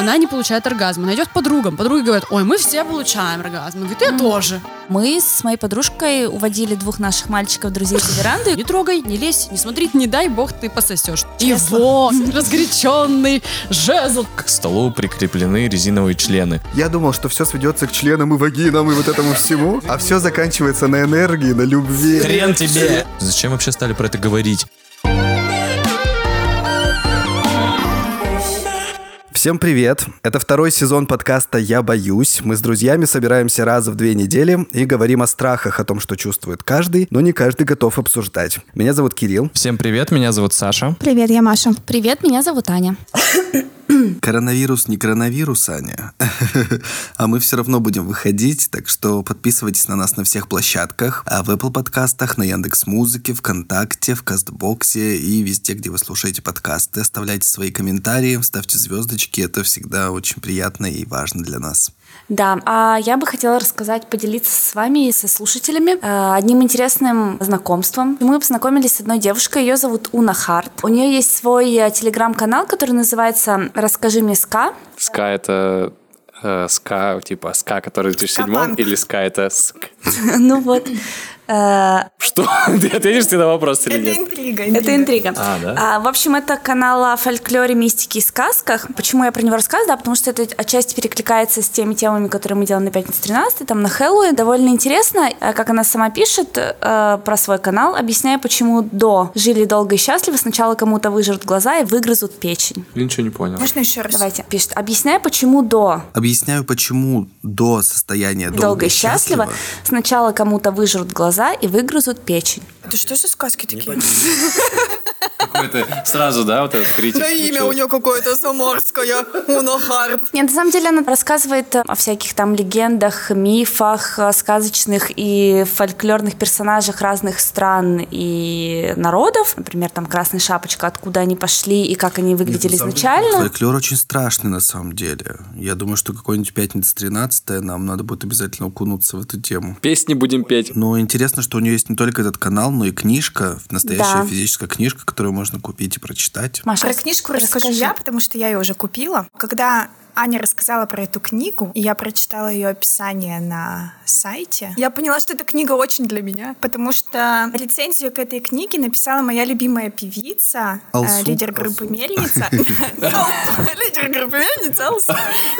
она не получает оргазм. Она идет к подругам. Подруги говорят, ой, мы все получаем оргазм. Она говорит, я тоже. Мы с моей подружкой уводили двух наших мальчиков, друзей с веранды. Не трогай, не лезь, не смотри, не дай бог ты пососешь. И вот, разгоряченный жезл. К столу прикреплены резиновые члены. Я думал, что все сведется к членам и вагинам и вот этому всему, а все заканчивается на энергии, на любви. Хрен тебе! Зачем вообще стали про это говорить? Всем привет! Это второй сезон подкаста «Я боюсь». Мы с друзьями собираемся раз в две недели и говорим о страхах, о том, что чувствует каждый, но не каждый готов обсуждать. Меня зовут Кирилл. Всем привет, меня зовут Саша. Привет, я Маша. Привет, меня зовут Аня. Коронавирус не коронавирус, Аня. а мы все равно будем выходить, так что подписывайтесь на нас на всех площадках. А в Apple подкастах, на Яндекс Музыке, ВКонтакте, в Кастбоксе и везде, где вы слушаете подкасты. Оставляйте свои комментарии, ставьте звездочки. Это всегда очень приятно и важно для нас. Да, а я бы хотела рассказать, поделиться с вами и со слушателями э, одним интересным знакомством. Мы познакомились с одной девушкой, ее зовут Уна Харт. У нее есть свой э, телеграм-канал, который называется «Расскажи мне ска». Ска — это э, ска, типа ска, который в 2007 или ска — это ск? Ну вот. Э, Что? Ты ответишь тебе на вопрос или Это нет? интрига. Это интрига. А, да? А, в общем, это канал о фольклоре, мистике и сказках. Почему я про него рассказываю? Да, потому что это отчасти перекликается с теми темами, которые мы делаем на пятницу 13 там на Хэллоуин. Довольно интересно, э, как она сама пишет э, про свой канал, объясняя, почему до жили долго и счастливо сначала кому-то выжрут глаза и выгрызут печень. Я ничего не понял. Можно еще раз? Давайте, пишет. Объясняя, почему до Объясняю, почему до состояния долго, долго и счастливо сначала кому-то выжрут глаза и выгрызут печень. Это что за сказки такие? Какой-то сразу, да, вот этот критик. Да имя у нее какое-то заморское. Уна Харт. Нет, на самом деле она рассказывает о всяких там легендах, мифах, э, сказочных и фольклорных персонажах разных стран и народов. Например, там Красная Шапочка, откуда они пошли и как они выглядели изначально. Фольклор очень страшный на самом деле. Я думаю, что какой-нибудь пятница 13 нам надо будет обязательно окунуться в эту тему. Песни будем петь. Но интересно, что у нее есть не только этот канал, но и книжка, настоящая Да. физическая книжка, которую можно купить и прочитать. Маша, Про книжку расскажу я, потому что я ее уже купила. Когда Аня рассказала про эту книгу, и я прочитала ее описание на сайте. Я поняла, что эта книга очень для меня, потому что рецензию к этой книге написала моя любимая певица, э, Алсу. лидер группы Мельница. Лидер группы Мельница, Алсу.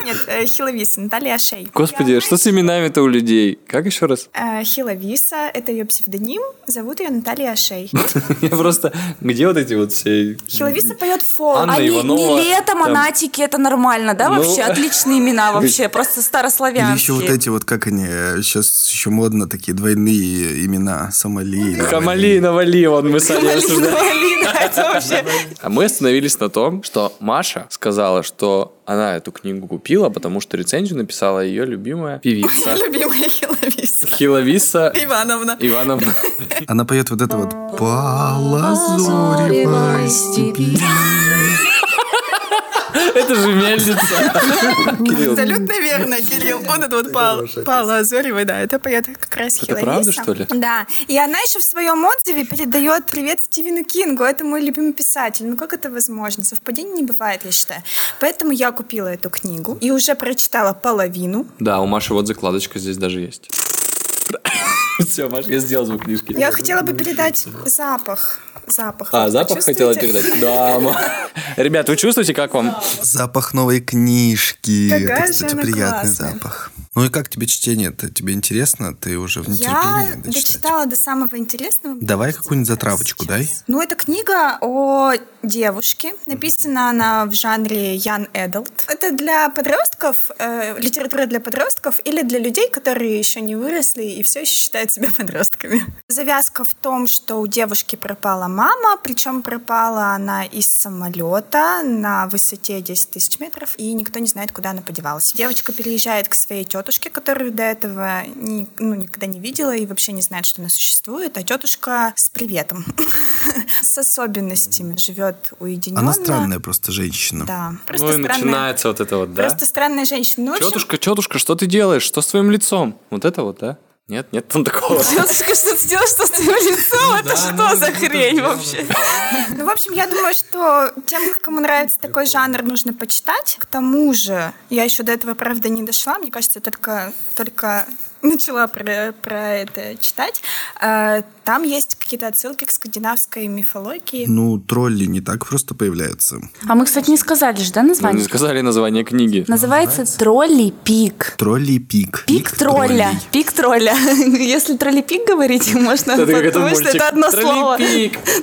Нет, э, Хиловиса, Наталья Шей. Господи, что с именами-то у людей? Как еще раз? Э, Хиловиса, это ее псевдоним, зовут ее Наталья Шей. Я просто... Где вот эти вот все... Хиловиса поет фолк. Анна Иванова, не лето, там- монатики, это нормально, да, Ну. Вообще? Отличные имена вообще, просто Или старославянские. еще вот эти вот, как они, сейчас еще модно, такие двойные имена. Сомали. Хамали, навали, вон мы с Аней обсуждали. А мы остановились на том, что Маша сказала, что она эту книгу купила, потому что рецензию написала ее любимая певица. Любимая Хиловиса. Хиловиса Ивановна. Ивановна. Она поет вот это вот «По лазуревой степи». Это же мельница. Абсолютно верно, Кирилл. Вот это вот Пал, Пала Азоревой, да, это поет как раз Это правда, что ли? Да. И она еще в своем отзыве передает привет Стивену Кингу. Это мой любимый писатель. Ну как это возможно? Совпадений не бывает, я считаю. Поэтому я купила эту книгу и уже прочитала половину. Да, у Маши вот закладочка здесь даже есть. Все, Маша, я сделал звук книжки. Я хотела бы передать запах. Запах. А, запах хотела передать? Да. Ребят, вы чувствуете, как вам? Запах новой книжки. Какая это, же кстати, она приятный классная. запах. Ну и как тебе чтение? Это тебе интересно? Ты уже в Я нетерпении дочитать? дочитала до самого интересного. Давай какую-нибудь затравочку дай. Ну, это книга о девушке. Написана она в жанре Young Adult. Это для подростков, э, литература для подростков или для людей, которые еще не выросли и все еще считают себя подростками. Завязка в том, что у девушки пропала мама, причем пропала она из самолета на высоте 10 тысяч метров, и никто не знает, куда она подевалась. Девочка переезжает к своей тетушке, которую до этого ни- ну, никогда не видела и вообще не знает, что она существует, а тетушка с приветом, с особенностями, живет уединенно. Она странная просто женщина. Да, просто Ну и странная. начинается вот это вот, да? Просто странная женщина. Ну, в общем, Тетушка, тетушка, что ты делаешь? Что с твоим лицом? Вот это вот, да? Нет, нет там такого. Тетушка, что ты делаешь что с твоим лицом? Это что за хрень вообще? Ну, в общем, я думаю, что тем, кому нравится такой жанр, нужно почитать. К тому же, я еще до этого, правда, не дошла. Мне кажется, только, только начала про, про это читать. А, Там есть какие-то отсылки к скандинавской мифологии. Ну, тролли не так просто появляются. А мы, кстати, не сказали же, да, Мы название? не сказали название книги. Называется «Тролли пик». Тролли пик. Пик тролля. Пик тролля. Если тролли пик говорить, можно подумать, что это одно слово.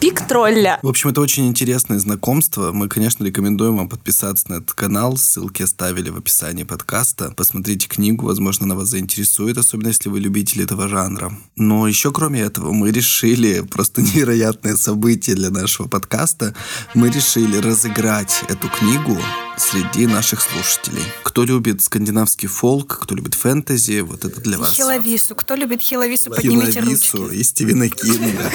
Пик тролля. В общем, это очень интересное знакомство. Мы, конечно, рекомендуем вам подписаться на этот канал. Ссылки оставили в описании подкаста. Посмотрите книгу, возможно, она вас заинтересует, особенно если вы любители этого жанра. Но еще кроме этого, мы решили, просто невероятное событие для нашего подкаста, мы решили разыграть эту книгу среди наших слушателей. Кто любит скандинавский фолк, кто любит фэнтези, вот это для вас. Хиловису. Кто любит Хиловису, поднимите Хиловису ручки. и Стивена Кинга.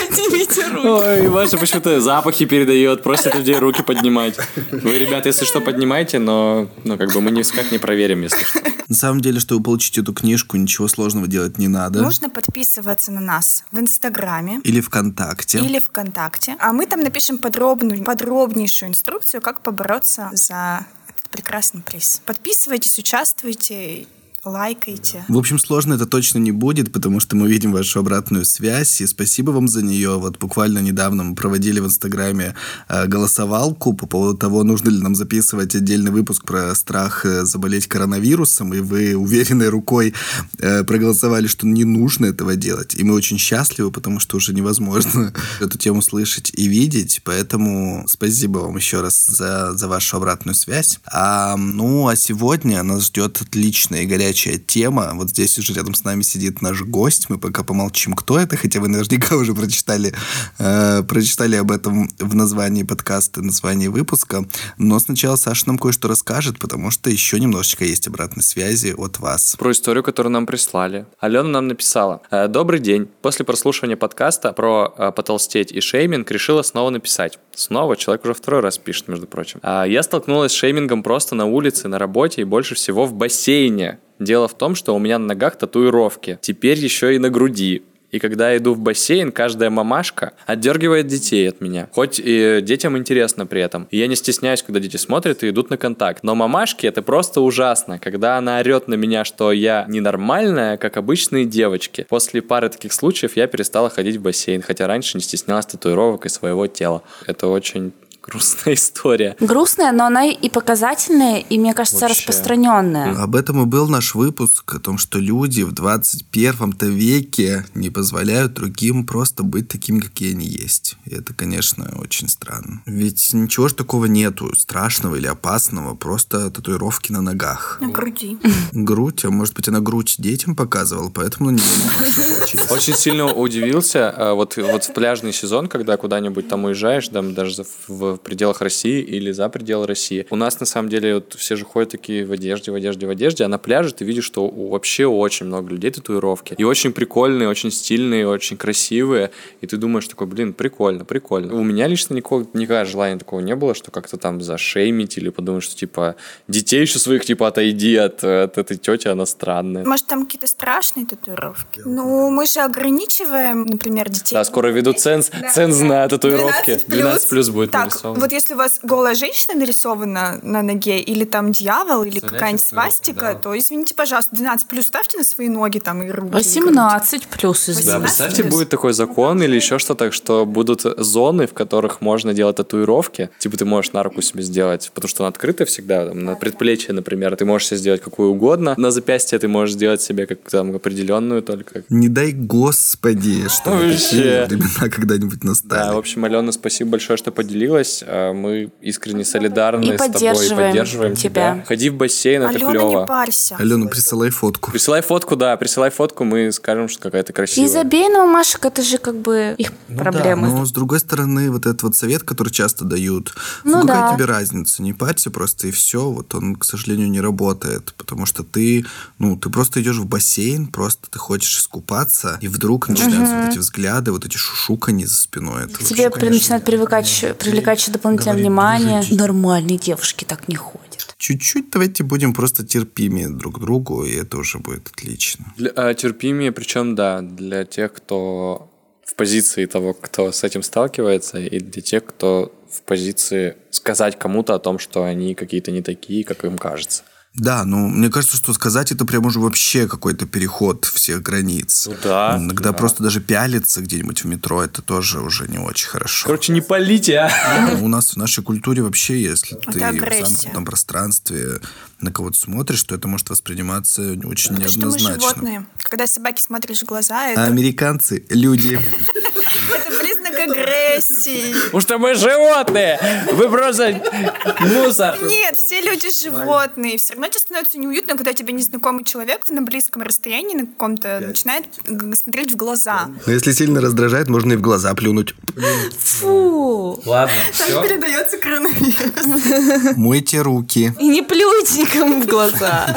Ой, Маша почему-то запахи передает, просит людей руки поднимать. Вы, ребята, если что, поднимайте, но ну, как бы мы никак не проверим, если что. На самом деле, чтобы получить эту книжку, ничего сложного делать не надо. Нужно подписываться на нас в Инстаграме. Или ВКонтакте. Или ВКонтакте. А мы там напишем подробную, подробнейшую инструкцию, как побороться за прекрасный приз. Подписывайтесь, участвуйте, лайкайте. В общем, сложно это точно не будет, потому что мы видим вашу обратную связь, и спасибо вам за нее. Вот буквально недавно мы проводили в Инстаграме э, голосовалку по поводу того, нужно ли нам записывать отдельный выпуск про страх э, заболеть коронавирусом, и вы уверенной рукой э, проголосовали, что не нужно этого делать. И мы очень счастливы, потому что уже невозможно эту тему слышать и видеть, поэтому спасибо вам еще раз за, за вашу обратную связь. А, ну, а сегодня нас ждет отличная и горячая тема. Вот здесь уже рядом с нами сидит наш гость. Мы пока помолчим, кто это, хотя вы наверняка уже прочитали, э, прочитали об этом в названии подкаста, названии выпуска. Но сначала Саша нам кое-что расскажет, потому что еще немножечко есть обратной связи от вас. Про историю, которую нам прислали. Алена нам написала. «Э, Добрый день. После прослушивания подкаста про э, потолстеть и шейминг решила снова написать. Снова человек уже второй раз пишет, между прочим. А, Я столкнулась с шеймингом просто на улице, на работе и больше всего в бассейне. Дело в том, что у меня на ногах татуировки. Теперь еще и на груди. И когда я иду в бассейн, каждая мамашка отдергивает детей от меня. Хоть и детям интересно при этом. И я не стесняюсь, когда дети смотрят и идут на контакт. Но мамашки это просто ужасно. Когда она орет на меня, что я ненормальная, как обычные девочки. После пары таких случаев я перестала ходить в бассейн, хотя раньше не стеснялась татуировок и своего тела. Это очень грустная история. Грустная, но она и показательная, и, мне кажется, Вообще. распространенная. Об этом и был наш выпуск, о том, что люди в 21 веке не позволяют другим просто быть такими, какие они есть. И это, конечно, очень странно. Ведь ничего ж такого нету страшного или опасного, просто татуировки на ногах. На груди. Грудь, а может быть, она грудь детям показывала, поэтому на нее хорошо получилось. Очень сильно удивился, а, вот, вот в пляжный сезон, когда куда-нибудь там уезжаешь, там, даже за- в пределах России или за пределы России. У нас, на самом деле, вот все же ходят такие в одежде, в одежде, в одежде, а на пляже ты видишь, что у вообще очень много людей татуировки. И очень прикольные, очень стильные, очень красивые. И ты думаешь такой, блин, прикольно, прикольно. У меня лично никакого, никакого желания такого не было, что как-то там зашеймить или подумать, что типа детей еще своих типа отойди от, от этой тети, она странная. Может, там какие-то страшные татуировки? Ну, мы же ограничиваем, например, детей. Да, скоро ведут ценз, ценз на татуировки. 12 плюс будет Так, нарисован. вот если у вас голая женщина нарисована на ноге, или там дьявол, или какая-нибудь свастика, то, извините, пожалуйста, 12 плюс ставьте на свои ноги там и руки. и грудь. 18 плюс, Да, извините. представьте, плюс. будет такой закон или еще что-то, что будут зоны, в которых можно делать татуировки. Типа ты можешь на руку себе сделать, потому что она открыта всегда, там, на предплечье, например. Ты можешь себе сделать какую угодно. На запястье ты можешь сделать себе как там определенную только. Не дай господи, что Вообще. времена когда-нибудь Да, в настали. общем, Алена, спасибо большое, что поделилась. А, Мы искренне солидарны И с тобой, поддерживаем поддерживаем тебя. тебя. Ходи в бассейн, это Алена, клево. не парься. Алена, присылай фотку. Присылай фотку, да, присылай фотку, мы скажем, что какая-то красивая. И забей на мамашек, это же как бы их проблемы. Но с другой стороны, вот этот вот совет, который часто дают, Ну ну, какая да. тебе разница? Не парься просто и все. Вот он, к сожалению, не работает, потому что ты, ну, ты просто идешь в бассейн, просто ты хочешь искупаться, и вдруг начинаются вот эти взгляды, вот эти шушукани за спиной. Это тебе вообще, конечно, начинают привыкать, привлекать хочет дополнительное Говорит, внимание. «Дружище». Нормальные девушки так не ходят. Чуть-чуть давайте будем просто терпимее друг к другу, и это уже будет отлично. Для, а, терпимее, причем, да, для тех, кто в позиции того, кто с этим сталкивается, и для тех, кто в позиции сказать кому-то о том, что они какие-то не такие, как им кажется. Да, ну, мне кажется, что сказать это прям уже вообще какой-то переход всех границ. Ну да, Иногда да. просто даже пялиться где-нибудь в метро, это тоже уже не очень хорошо. Короче, не полите, а! Ну, У нас в нашей культуре вообще, если ты в агрессия. замкнутом пространстве на кого-то смотришь, то это может восприниматься очень Потому что мы неоднозначно. животные. Когда собаке смотришь в глаза, А это, американцы – люди. это признак агрессии. Потому что мы животные! Вы просто мусор! Нет, все люди животные. Все равно тебе становится неуютно, когда тебе незнакомый человек на близком расстоянии на каком-то начинает смотреть в глаза. Но если сильно раздражает, можно и в глаза плюнуть. Фу. Ладно, Так передается коронавирус. Мойте руки. И не плюйте никому в глаза.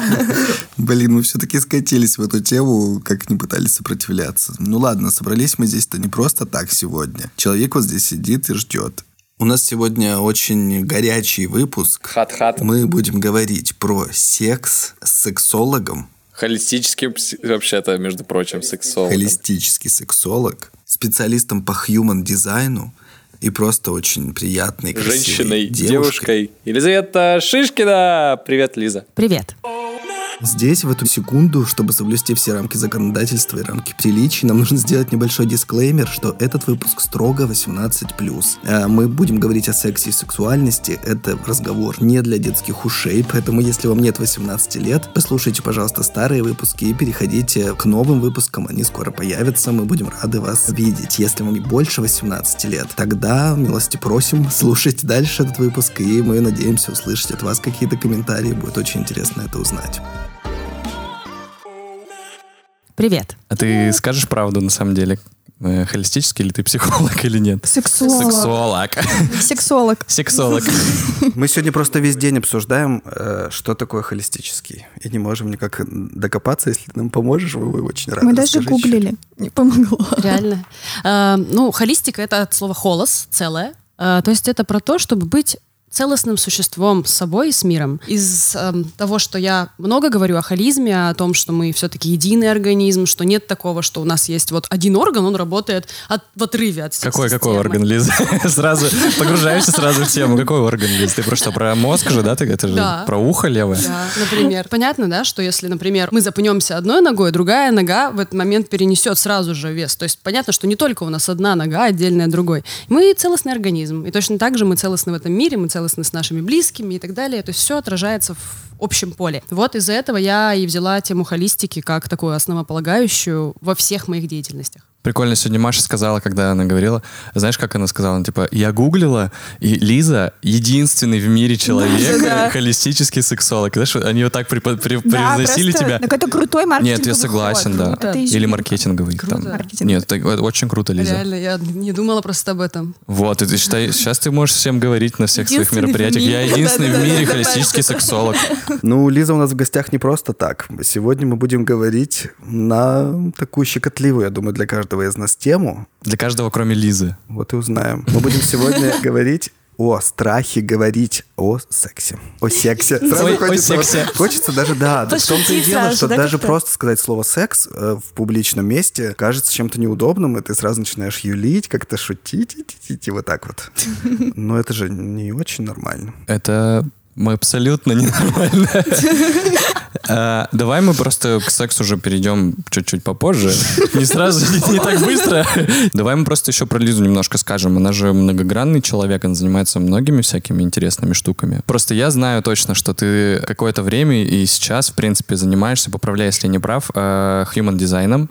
Блин, мы все-таки скатились в эту тему, как не пытались сопротивляться. Ну ладно, собрались мы здесь-то не просто так сегодня. Человек вот здесь сидит и ждет. У нас сегодня очень горячий выпуск. Хат-хат. Мы будем говорить про секс с сексологом, Холистический, вообще-то, между прочим, сексолог. холистический сексолог, специалистом по Human Design у и просто очень приятной, красивой Женщиной, девушкой. девушкой. Елизавета Шишкина! Привет, Лиза. Привет. Здесь, в эту секунду, чтобы соблюсти все рамки законодательства и рамки приличий, нам нужно сделать небольшой дисклеймер, что этот выпуск строго 18+. А Мы будем говорить о сексе и сексуальности. Это разговор не для детских ушей, поэтому если вам нет 18 лет, послушайте, пожалуйста, старые выпуски и переходите к новым выпускам. Они скоро появятся, мы будем рады вас видеть. Если вам больше 18 лет, тогда милости просим, слушайте дальше этот выпуск, и мы надеемся услышать от вас какие-то комментарии. Будет очень интересно это узнать. Привет. А ты скажешь правду на самом деле? Э, Холистический или ты психолог или нет? Сексуолог. Сексуолог. Сексолог. Сексолог. Мы сегодня просто весь день обсуждаем, э, что такое холистический. И не можем никак докопаться. Если ты нам поможешь, мы очень рады. Мы даже Расскажи гуглили. Не помогло. Реально. А, ну, холистика — это от слова «холос», целое. То есть это про то, чтобы быть целостным существом с собой и с миром. Из эм, того, что я много говорю о холизме, о том, что мы все-таки единый организм, что нет такого, что у нас есть вот один орган, он работает от, в отрыве от всей Какой, какой орган, Лиза? Сразу погружаешься сразу в тему. Какой орган, Лиза? Ты просто про мозг же, да? Ты, это же про ухо левое? Да, например. Понятно, да, что если, например, мы запнемся одной ногой, другая нога в этот момент перенесет сразу же вес. То есть понятно, что не только у нас одна нога, отдельная от другой. Мы целостный организм. И точно так же мы целостны в этом мире, мы целостны с нашими близкими и так далее. То есть все отражается в общем поле. Вот из-за этого я и взяла тему холистики как такую основополагающую во всех моих деятельностях. Прикольно, сегодня Маша сказала, когда она говорила, знаешь, как она сказала? Она, типа, я гуглила, и Лиза единственный в мире человек, Да. холистический сексолог. Знаешь, они вот так препо- пре- Да, превозносили просто тебя. какой-то крутой маркетинговый Нет, я согласен, ход. да. Это Или маркетинговый. Круто. Там. Маркетинг. Нет, это это очень круто, Лиза. Реально, я не думала просто об этом. Вот, и ты считай, сейчас ты можешь всем говорить на всех своих мероприятиях. Я единственный в мире да, холистический сексолог. Ну, Лиза у нас в гостях не просто так. Сегодня мы будем говорить на такую щекотливую, я думаю, для каждого из нас тему. Для каждого, кроме Лизы. Вот и узнаем. Мы будем сегодня говорить о страхе говорить о сексе. О сексе. Сразу Ой, о хочется, вот- сексе. хочется даже, да, да, в том-то и дело, что да, даже просто сказать слово секс э, в публичном месте кажется чем-то неудобным, и ты сразу начинаешь юлить, как-то шутить, и, и- и вот так вот. Но это же не очень нормально. Это мы абсолютно ненормально. А, Давай мы просто к сексу уже перейдем чуть-чуть попозже. Не сразу, не, так быстро. Давай мы просто еще про Лизу немножко скажем. Она же многогранный человек, она занимается многими всякими интересными штуками. Просто я знаю точно, что ты какое-то время и сейчас, в принципе, занимаешься, поправляй, если не прав, э, human дизайном.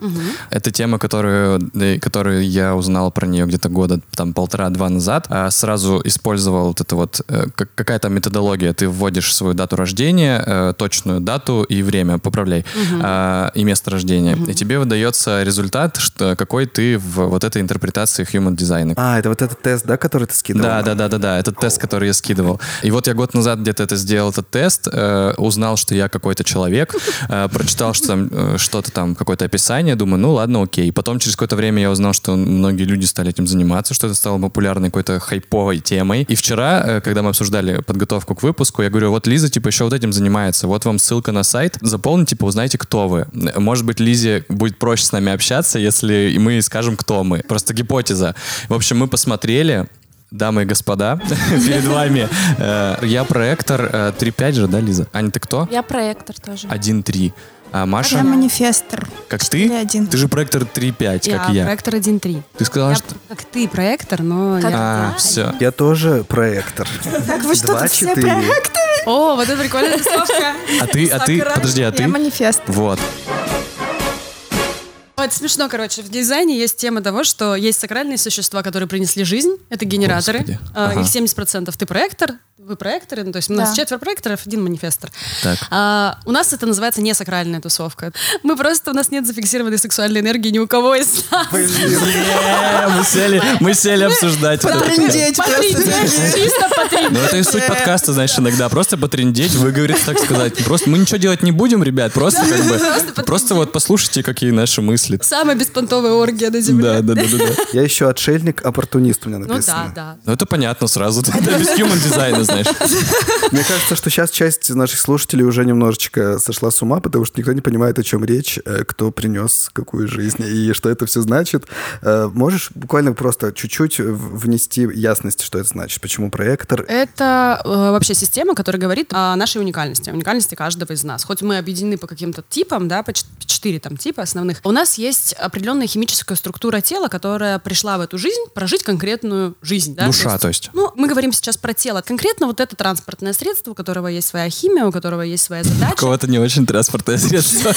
Это тема, которую, которую я узнал про нее где-то года там полтора-два назад. А Сразу использовал вот это вот э, как- какая-то методология. Ты вводишь свою дату рождения, э, точную дату и время, поправляй, а, и место рождения. И тебе выдается результат, что, какой ты в вот этой интерпретации human дизайна. А, это вот этот тест, да, который ты скидывал? Да, да, да, да, да. Этот тест, который я скидывал. И вот я год назад где-то это сделал, этот тест, э, узнал, что я какой-то человек, э, прочитал что там, э, что-то там, какое-то описание, думаю, ну ладно, окей. Потом через какое-то время я узнал, что многие люди стали этим заниматься, что это стало популярной какой-то хайповой темой. И вчера, э, когда мы обсуждали подготовку к выпуску, я говорю, вот Лиза, типа, еще вот этим занимается. Вот вам ссылка на сайт. Заполните, типа, узнайте, кто вы. Может быть, Лизе будет проще с нами общаться, если мы скажем, кто мы. Просто гипотеза. В общем, мы посмотрели, Дамы и господа, перед вами э, я проектор э, 3.5 же, да, Лиза? Аня, ты кто? Я проектор тоже. 1.3. А Маша, Я манифестор. как ты? 4.1. Ты же проектор 3.5, как я. проектор 1.3. Ты сказала, Я что... как ты проектор, но Как я- А, я. все. Я тоже проектор. Так вы что, тут все проекты? О, вот это прикольная тусовка. А ты, а ты, подожди, а Я ты? манифест. Вот. Это смешно, короче. В дизайне есть тема того, что есть сакральные существа, которые принесли жизнь. Это генераторы. Господи. А, Ага. Их 70% ты проектор, вы проекторы. Ну, то есть у нас Да. четверо проекторов, один манифестор. Так. А, у нас это называется не сакральная тусовка. Мы просто, у нас нет зафиксированной сексуальной энергии ни у кого из нас. Мы сели, мы сели обсуждать. это. Потрындеть просто. Потрындеть, чисто потрындеть. Ну, это и суть подкаста, знаешь, иногда. Просто потрендеть, выговорить, так сказать. Просто мы ничего делать не будем, ребят. Просто как бы, просто вот послушайте, какие наши мысли. Самая беспонтовая оргия на земле. Да, да, да. Я еще отшельник-оппортунист у меня Ну написано. да, да. Ну, это понятно сразу. Это без human дизайна, знаешь. Мне кажется, что сейчас часть наших слушателей уже немножечко сошла с ума, потому что никто не понимает, о чем речь, э, кто принес какую жизнь и что это все значит. Э, Можешь буквально просто чуть-чуть внести ясность, что это значит? Почему проектор? Это э, вообще система, которая говорит о нашей уникальности, о уникальности каждого из нас. Хоть мы объединены по каким-то типам, да, по чет- четыре там типа основных, у нас есть определенная химическая структура тела, которая пришла в эту жизнь прожить конкретную жизнь. Да? Душа, то есть. Ну, мы говорим сейчас про тело. Конкретно вот это транспортное средство, у которого есть своя химия, у которого есть своя задача. У кого-то не очень транспортное средство.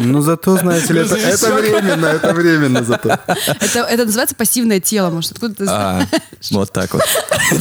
Ну, зато, знаете ли, это, это временно, это временно зато. Это, это называется пассивное тело, может, откуда ты знаешь? Вот так вот.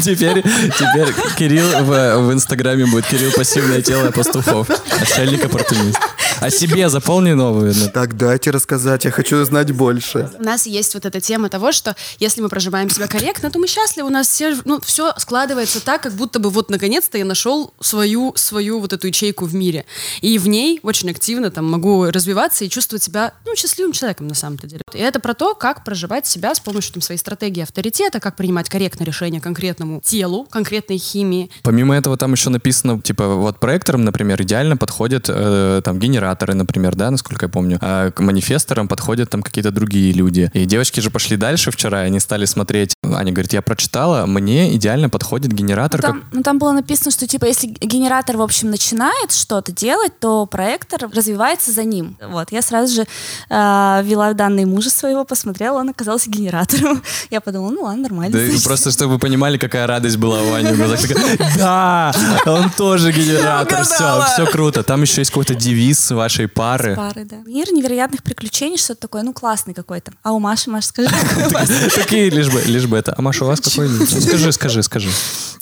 Теперь, теперь Кирилл в, в Инстаграме будет Кирилл пассивное тело пастухов. Отшельник оппортунист. О себе заполни новую. Так, дайте рассказать, я хочу знать больше. У нас есть вот эта тема того, что если мы проживаем себя корректно, то мы счастливы, у нас все, ну, все складывается так, как будто бы вот наконец-то я нашел свою, свою вот эту ячейку в мире. И в ней очень активно там могу развиваться и чувствовать себя, ну, счастливым человеком на самом-то деле. И это про то, как проживать себя с помощью там, своей стратегии авторитета, как принимать корректное решение конкретному телу, конкретной химии. Помимо этого там еще написано, типа, вот проекторам, например, идеально подходят э, там генераторы, например, да, насколько я помню. А к манифесторам подходят там какие-то другие люди. И девочки же пошли дальше вчера, и они стали смотреть. Аня говорит, я прочитала, мне идеально подходит генератор. Ну, как- там, ну, там было написано, что типа если генератор, в общем, начинает что-то делать, то проектор развивается за ним. Вот, я сразу же э, ввела данные мужа своего, посмотрела, он оказался генератором. Я подумала, ну ладно, нормально. Да, значит. просто чтобы вы понимали, какая радость была у Ани Да, он тоже генератор. Все, все круто. Там еще есть какой-то девиз вашей пары. Пары, да. Мир невероятных приключений, что-то такое, ну, классный какой-то. А у Маши, Маша, скажи? Такие, лишь бы, лишь бы это. А Маша, у вас какой? Ну, Скажи, скажи, скажи.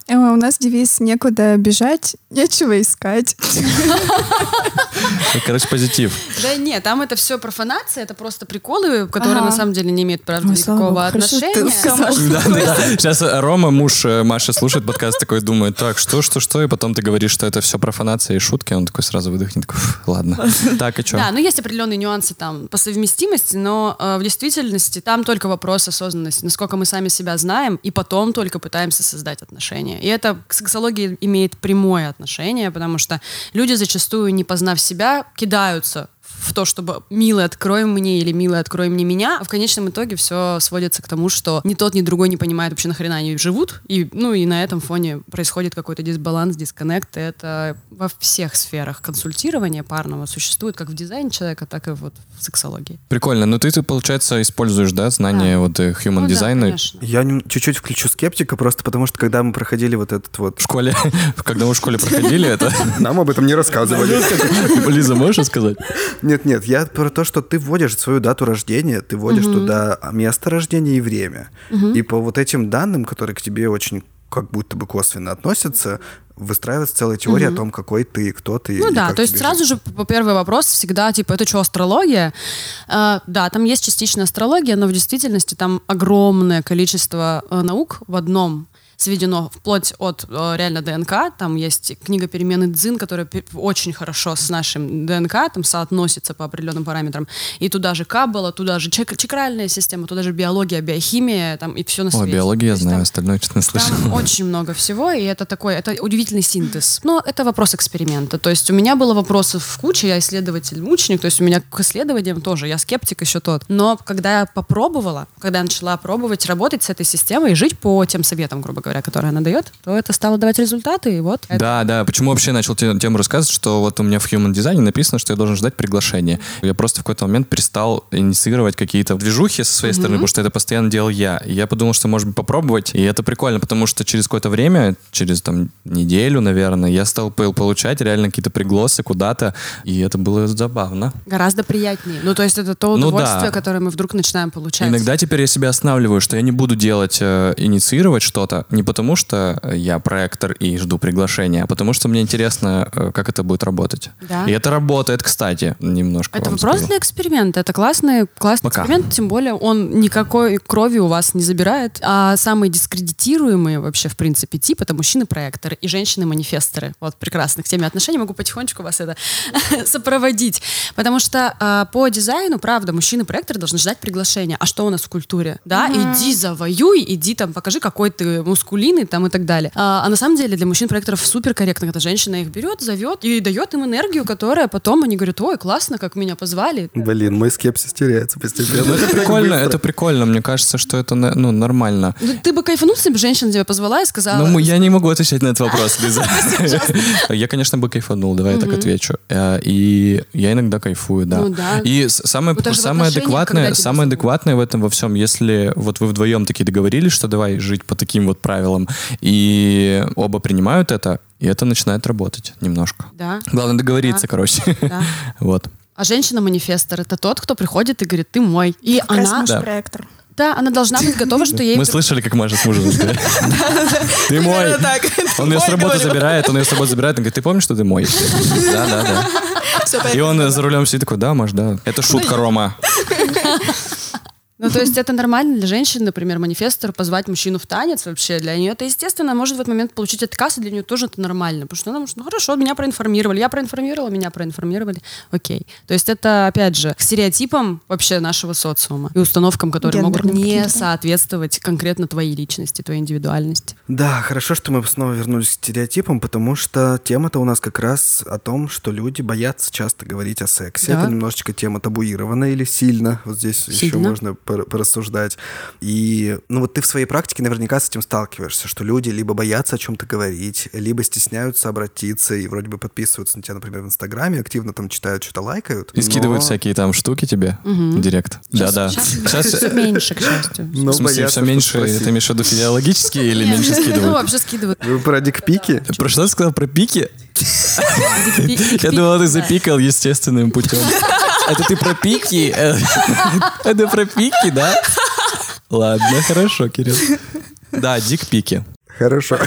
Э, У нас девиз «Некуда бежать, нечего искать». Короче, позитив. Да нет, там это все профанация, это просто приколы, которые на самом деле не имеют, правда, никакого отношения. Сейчас Рома, муж э, Маши, слушает подкаст такой, думает, так, что, что, что, и потом ты говоришь, что это все профанация и шутки, он такой сразу выдохнет, такой, «Фу, ладно. Так, и что? Да, ну есть определенные нюансы там по совместимости, но э, в действительности там только вопрос осознанности, насколько мы сами себя знаем, и потом только пытаемся создать отношения. И это к сексологии имеет прямое отношение, потому что люди зачастую, не познав себя, кидаются в то, чтобы «милый, открой мне» или «милый, открой мне меня», а в конечном итоге все сводится к тому, что ни тот, ни другой не понимает вообще нахрена они живут, и, ну и на этом фоне происходит какой-то дисбаланс, дисконнект, и это во всех сферах консультирования парного существует, как в дизайне человека, так и вот в сексологии. Прикольно. Ну ты, ты, получается, используешь, да, знания Да. вот э, human Ну да, дизайна конечно. Я чуть-чуть включу скептика, просто потому что когда мы проходили вот этот вот... в школе. Когда мы в школе проходили это. Нам об этом не рассказывали. Лиза, можешь рассказать? Нет, нет, я про то, что ты вводишь свою дату рождения, ты вводишь туда место рождения и время. И по вот этим данным, которые к тебе очень как будто бы косвенно относятся, выстраивается целая теория Мгм. о том, какой ты, кто ты. Ну да, то есть сразу жить. же первый вопрос всегда, типа, это что, астрология? Э, да, там есть частичная астрология, но в действительности там огромное количество э, наук в одном сведено вплоть от э, реально ДНК. Там есть книга перемены Дзин, которая очень хорошо с нашим ДНК, там соотносится по определенным параметрам. И туда же каббала, туда же чак- чакральная система, туда же биология, биохимия, там и все на О, свете. биологию То я знаю, там- остальное не слышал. там очень много всего, и это такой, это удивительный синтез. Но это вопрос эксперимента. То есть у меня было вопросов в куче, я исследователь-мученик, то есть у меня к исследованиям тоже, я скептик еще тот. Но когда я попробовала, когда я начала пробовать работать с этой системой и жить по тем советам, грубо говоря, которые она дает, то это стало давать результаты, и вот. это- Да, да. Почему вообще начал те- тему рассказывать, что вот у меня в Human Design написано, что я должен ждать приглашения. Я просто в какой-то момент перестал инициировать какие-то движухи со своей стороны, потому что это постоянно делал я. И я подумал, что может быть попробовать. И это прикольно, потому что через какое-то время, через там неделю, наверное, я стал пол- получать реально какие-то пригласы куда-то. И это было забавно. Гораздо приятнее. Ну, то есть это то Ну удовольствие, да. которое мы вдруг начинаем получать. Иногда теперь я себя останавливаю, что я не буду делать, э, инициировать что-то, не потому что я проектор и жду приглашения, а потому что мне интересно, э, как это будет работать. Да. И это работает, кстати, немножко Это вопрос скажу. для эксперимента. Это классный, классный Пока. эксперимент, тем более он никакой крови у вас не забирает. А самые дискредитируемые вообще, в принципе, тип — это мужчины-проекторы и женщины-манифесторы. Вот прекрасно. К теме отношений могу потихонечку вас это сопроводить. Потому что а, по дизайну, правда, мужчины-проекторы должны ждать приглашения. А что у нас в культуре? Да, иди завоюй, иди там, покажи, какой ты мускулинный там и так далее. А, а на самом деле для мужчин-проекторов супер корректно, когда женщина их берет, зовет и дает им энергию, которая потом они говорят, ой, классно, как меня позвали. Блин, мой скепсис теряется постепенно. Ну, это прикольно, это прикольно. Мне кажется, что это ну, нормально. Ну, Ты бы кайфанул, если бы женщина тебя позвала и сказала... Ну, я не могу отвечать на этот вопрос, Лиза. Я, конечно, бы кайфанул, давай я так отвечу. Э, И я иногда кайфую, да. Ну. И самое, адекватное в этом во всем, если вот вы вдвоем такие договорились, что давай жить по таким вот правилам, и оба принимают это, и это начинает работать немножко. Да. Главное договориться, короче. Да. Вот. А женщина-манифестор — это тот, кто приходит и говорит, ты мой. И Как раз она... наш Да. проектор. Да, она должна быть готова, что ей... Мы слышали, как Маша с мужем. Ты мой. Он ее с работы забирает, он ее с работы забирает, он говорит, ты помнишь, что ты мой? Да, да, да. И он за рулем сидит такой, да, Маш, да. Это шутка, Рома. Ну, то есть это нормально для женщин, например, манифестор, позвать мужчину в танец вообще. Для нее это, естественно, может в этот момент получить отказ, и для нее тоже это нормально. Потому что она может, ну хорошо, меня проинформировали, я проинформировала, меня проинформировали. Окей. То есть это, опять же, к стереотипам вообще нашего социума и установкам, которые могут не соответствовать конкретно твоей личности, твоей индивидуальности. Да, хорошо, что мы снова вернулись к стереотипам, потому что тема-то у нас как раз о том, что люди боятся часто говорить о сексе. Да. Это немножечко тема табуированная или сильно. Вот здесь еще Сильно. можно пор- порассуждать. И, ну вот ты в своей практике наверняка с этим сталкиваешься, что люди либо боятся о чем-то говорить, либо стесняются обратиться и вроде бы подписываются на тебя, например, в Инстаграме, активно там читают, что-то лайкают. И скидывают но- всякие там штуки тебе в директ. Да, да. Сейчас, Сейчас, меньше, к счастью. но в смысле, боятся все меньше, спросить. ты имеешь в виду физиологически или меньше Ну, скидывают? вообще скидывают. Вы про дикпики? Про что ты сказал? Про пики? Я думал, ты запикал естественным путем. Это ты про пики? Это про пики, да? Ладно, хорошо, Кирилл. Да, дик-пики. Хорошо.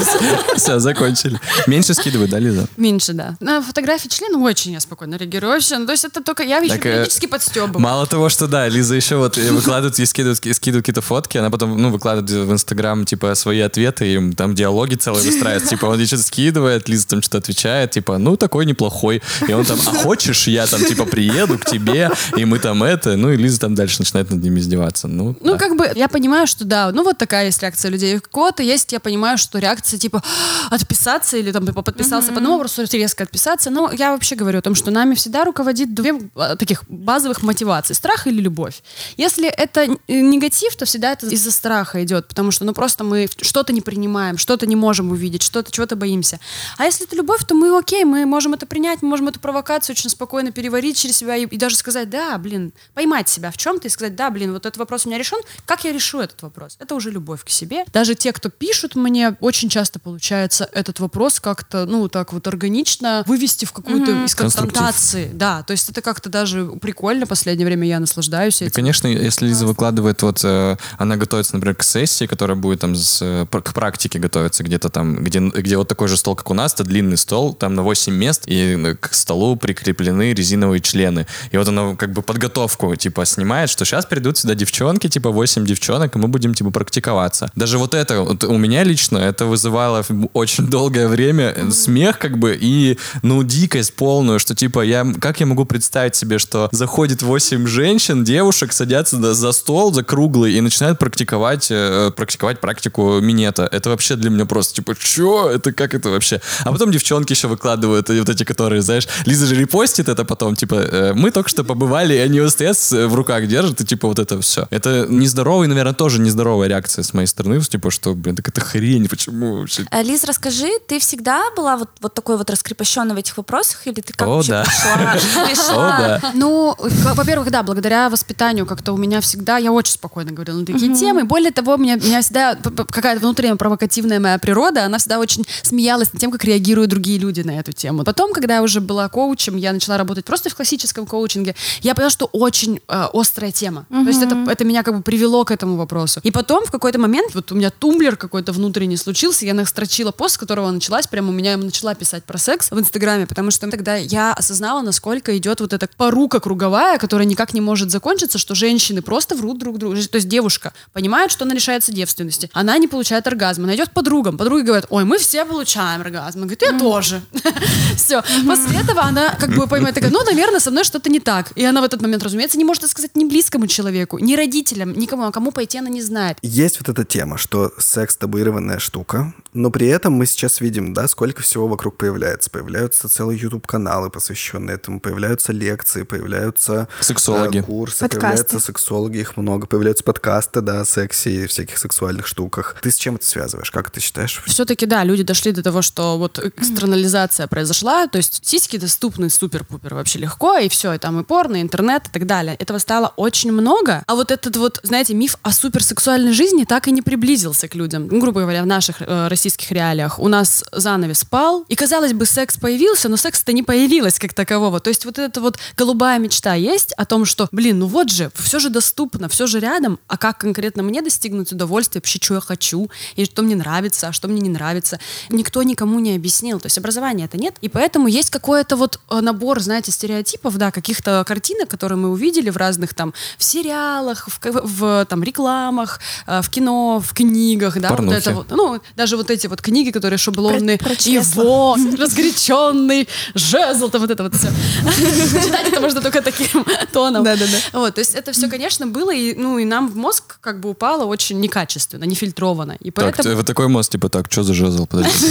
Все, закончили. Меньше скидывай, да, Лиза? Меньше, да. На фотографии члена очень я спокойно реагирую. Вообще, ну, то есть это только я еще Так, э, периодически подстебываю. Мало того, что да, Лиза еще вот э, выкладывает, ей скидывает, скидывает какие-то фотки, она потом, ну, выкладывает в Инстаграм, типа, свои ответы, и там диалоги целые выстраиваются, типа, он ей что-то скидывает, Лиза там что-то отвечает, типа, ну, такой неплохой, и он там, а хочешь, я там, типа, приеду к тебе, и мы там это, ну, и Лиза там дальше начинает над ними издеваться, ну, Ну, да. как бы, я понимаю, что да, ну вот такая есть реакция людей. У кого-то есть, я понимаю, что реакция типа отписаться или там типа, подписался по одному вопросу, резко отписаться. Но я вообще говорю о том, что нами всегда руководит две а, таких базовых мотиваций. Страх или любовь. Если это н- негатив, то всегда это из-за страха идет, потому что ну просто мы что-то не принимаем, что-то не можем увидеть, что-то чего-то боимся. А если это любовь, то мы окей, мы можем это принять, мы можем эту провокацию очень спокойно переварить через себя и, и даже сказать, да, блин, поймать себя в чем-то и сказать, да, блин, вот этот вопрос у меня решен, как я решу этот вопрос? Это уже любовь к себе. Даже те, кто пишут пишут мне, очень часто получается этот вопрос как-то, ну, так вот органично вывести в какую-то из Конструктив. конфронтации. Да, то есть это как-то даже прикольно. Последнее время я наслаждаюсь И, этим. конечно, если Лиза выкладывает, вот э, она готовится, например, к сессии, которая будет там с, э, к практике готовиться где-то там, где, где вот такой же стол, как у нас, это длинный стол, там на 8 мест, и э, к столу прикреплены резиновые члены. И вот она как бы подготовку, типа, снимает, что сейчас придут сюда девчонки, типа, 8 девчонок, и мы будем, типа, практиковаться. Даже вот это, вот у меня лично, это вызывало очень долгое время э, смех, как бы, и, ну, дикость полную, что, типа, я, как я могу представить себе, что заходит 8 женщин, девушек, садятся за- стол, за круглый, и начинают практиковать, э, практиковать практику минета. Это вообще для меня просто, типа, чё? Это как это вообще? А потом девчонки еще выкладывают, и вот эти, которые, знаешь, Лиза же репостит это потом, типа, э, мы только что побывали, и они ОСТС в руках держат, и типа вот это все. Это нездоровый, наверное, тоже нездоровая реакция с моей стороны, типа, что, блин, так это хрень, почему вообще? А, Лиз, расскажи, ты всегда была вот, вот такой вот раскрепощенной в этих вопросах, или ты как О, да. пришла? О, да. Ну, во-первых, да, благодаря воспитанию как-то у меня всегда, я очень спокойно говорила на такие темы. Более того, у меня, всегда какая-то внутренняя провокативная моя природа, она всегда очень смеялась над тем, как реагируют другие люди на эту тему. Потом, когда я уже была коучем, я начала работать просто в классическом коучинге, я поняла, что очень э, острая тема. То есть это, это меня как бы привело к этому вопросу. И потом в какой-то момент, вот у меня тумблер какой-то внутренний случился, я настрочила пост, с которого началась, прямо у меня начала писать про секс в Инстаграме, потому что тогда я осознала, насколько идет вот эта порука круговая, которая никак не может закончиться, что женщины просто врут друг другу. То есть девушка понимает, что она лишается девственности, она не получает оргазм, она идет к подругам, подруги говорят, ой, мы все получаем оргазм. Она говорит, я тоже. Все. После этого она как бы понимает, такая, ну, наверное, со мной что-то не так. И она в этот момент, разумеется, не может это сказать ни близкому человеку, ни родителям, никому, а кому пойти она не знает. Есть вот эта тема, что секс табуированная штука, но при этом мы сейчас видим, да, сколько всего вокруг появляется. Появляются целые YouTube-каналы, посвященные этому, появляются лекции, появляются Сексологи. э, курсы, Подкасты. появляются сексологи, их много, появляются подкасты, да, о сексе и всяких сексуальных штуках. Ты с чем это связываешь? Как ты считаешь? Все-таки, да, люди дошли до того, что вот экстернализация произошла, то есть сиськи доступны супер-пупер вообще легко, и все, и там и порно, и интернет, и так далее. Этого стало очень много, а вот этот вот, знаете, миф о суперсексуальной жизни так и не приблизился к людям. Ну, грубо говоря, в наших э, российских реалиях у нас занавес пал, и, казалось бы, секс появился, но секс-то не появилось как такового. То есть вот эта вот голубая мечта есть о том, что, блин, ну вот же, все же доступно, все же рядом, а как конкретно мне достигнуть удовольствия, вообще, что я хочу, и что мне нравится, а что мне не нравится. Никто никому не объяснил. То есть образования это нет. И поэтому есть какой-то вот э, набор, знаете, стереотипов, да, каких-то картинок, которые мы увидели в разных там, в сериалах, в, в, там, рекламах, э, в кино, в книгах, да, вот Порнухе. это вот, ну, даже вот эти вот книги, которые шаблонные, Про- про его, разгоряченный, жезл, там вот это вот все. Читать это можно только таким тоном. Да-да-да. Вот, то есть это все, конечно, было, и, ну, и нам в мозг как бы упало очень некачественно, нефильтрованно. И Так, поэтому... ты- вот такой мост, типа, так, что за жезл? Подожди.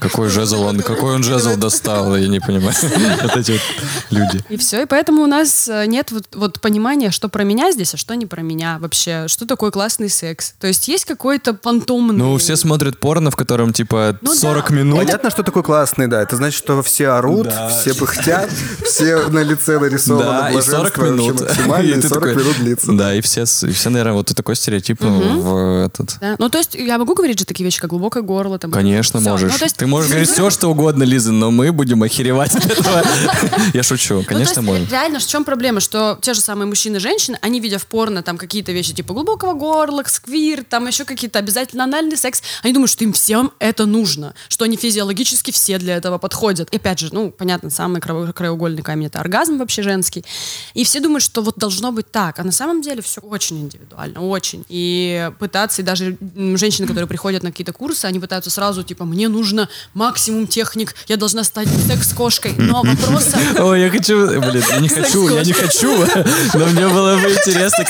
Какой жезл он, какой он жезл достал, я не понимаю. Вот эти вот люди. И все, и поэтому у нас э, нет вот, вот понимания, что про меня здесь, а что не про меня вообще, что такое классный секс. То есть есть какой-то фантомный... Ну, все смотрят порно, в котором, типа, Ну да. 40 минут. Понятно, что такой классный, да. Это значит, что все орут, Да. все пыхтят, все на лице нарисовано Да, и 40 блаженство вообще минут. максимально, и ты 40 такой- минут длится. Да, и все, и все, наверное, вот такой стереотип в этот... Да. Ну, то есть я могу говорить же такие вещи, как глубокое горло. Там, Конечно, можешь. Ну, есть- Ты можешь говорить все, что угодно, Лиза, но мы будем охеревать от этого. Я шучу, Ну, конечно, есть, можем. Реально, в чем проблема? Что те же самые мужчины и женщины, они, видя в порно там какие-то вещи типа глубокого горла, сквир, там еще какие-то обязательно анальный секс, они думают, что им всем это нужно, что они физиологически все для этого подходят. И опять же, ну, понятно, самый краеугольный камень — это оргазм вообще женский. И все думают, что вот должно быть так. А на самом деле все очень индивидуально, очень. И пытаться, и даже женщины, которые приходят на какие-то курсы, они пытаются сразу, типа, мне нужно максимум техник, я должна стать секс-кошкой. Но вопрос... Ой, я хочу, блин, я не хочу, я не хочу, но мне было бы интересно.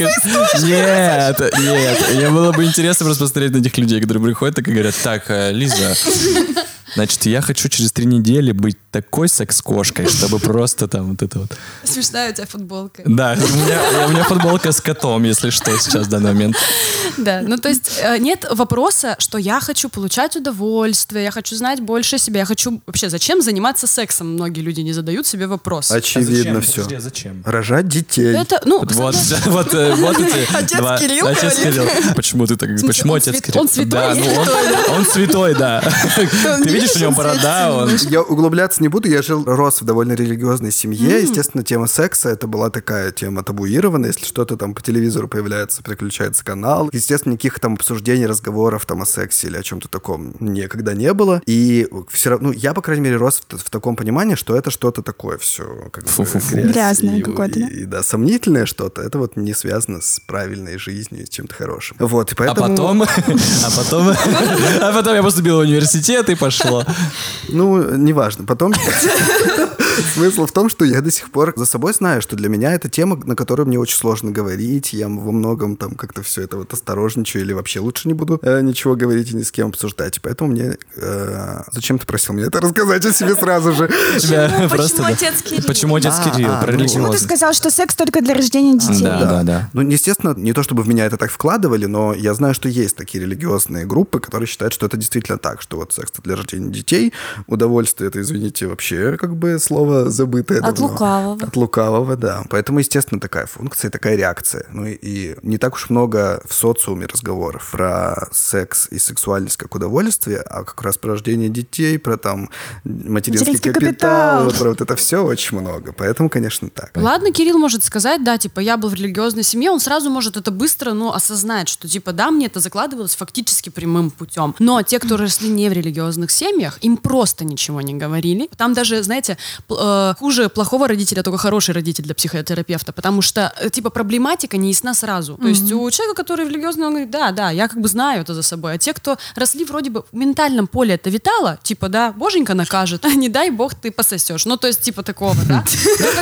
Нет, нет, мне было бы интересно просто посмотреть на этих людей, которые приходят так говорят, так, э, Лиза, Значит, я хочу через три недели быть такой секс-кошкой, чтобы просто там вот это вот... Смешная у тебя футболка. Да, у меня, у меня футболка с котом, если что, сейчас в данный момент. Да, ну то есть э, нет вопроса, что я хочу получать удовольствие, я хочу знать больше себя, я хочу... Вообще, зачем заниматься сексом? Многие люди не задают себе вопрос. Очевидно все. Подожди, а зачем? Рожать детей. Это, ну, Вот, согласна. вот, э, вот эти Отец два- Кирилл Отец говорит. Кирилл. Почему ты так? Почему он отец Кирилл? он святой Да, ну он, он святой, да. Ты видишь, у него борода, он... Я углубляться не буду, я жил, рос в довольно религиозной семье. Естественно, тема секса это была такая тема табуированная. Если что-то там по телевизору появляется, переключается канал. Естественно, никаких там обсуждений, разговоров там о сексе или о чем-то таком никогда не было. И все равно, ну, я, по крайней мере, рос в, в таком понимании, что это что-то такое все. Как бы, Фу-фу-фу. грязь Грязное и- какое-то, и- да? и, да, сомнительное что-то. Это вот не связано с правильной жизнью, и с чем-то хорошим. Вот, и А поэтому... потом, а потом, а потом я поступил в университет и пошло. Ну, неважно. Потом смысл в том, что я до сих пор за собой знаю, что для меня это тема, на которую мне очень сложно говорить. Я во многом там как-то все это вот осторожничаю или вообще лучше не буду э, ничего говорить и ни с кем обсуждать. И поэтому мне... э, зачем ты просил мне это рассказать о себе сразу же? Почему просто, отец Кирилл? Почему отец Кирилл? а, Про ну, Ну, ты сказал, что секс только для рождения детей. Да, да, да. Ну, естественно, не то чтобы в меня это так вкладывали, но я знаю, что есть такие религиозные группы, которые считают, что это действительно так, что вот секс для рождения детей, удовольствие это, извините, вообще как бы слово забытое. От давно. лукавого. От лукавого, да. Поэтому, естественно, такая функция, такая реакция. Ну и, и не так уж много в социуме разговоров про секс и сексуальность как удовольствие, а как раз про рождение детей, про там материнский, Материнский капитал, капитал. вот про вот это все очень много. Поэтому, конечно, так. Ладно, Кирилл может сказать, да, типа, я был в религиозной семье, он сразу может это быстро, ну, осознать, что, типа, да, мне это закладывалось фактически прямым путем. Но те, кто росли не в религиозных семьях, им просто ничего не говорили. Там даже, знаете, э, хуже плохого родителя, только хороший родитель для психотерапевта, потому что, э, типа, проблематика не ясна сразу. То есть у человека, который в религиозной, он говорит, да, да, я как бы знаю это за собой. А те, кто росли вроде бы в ментальном поле это витало, типа, да, боженька накажет, не дай бог ты пососешь. Ну, то есть, типа, такого, да?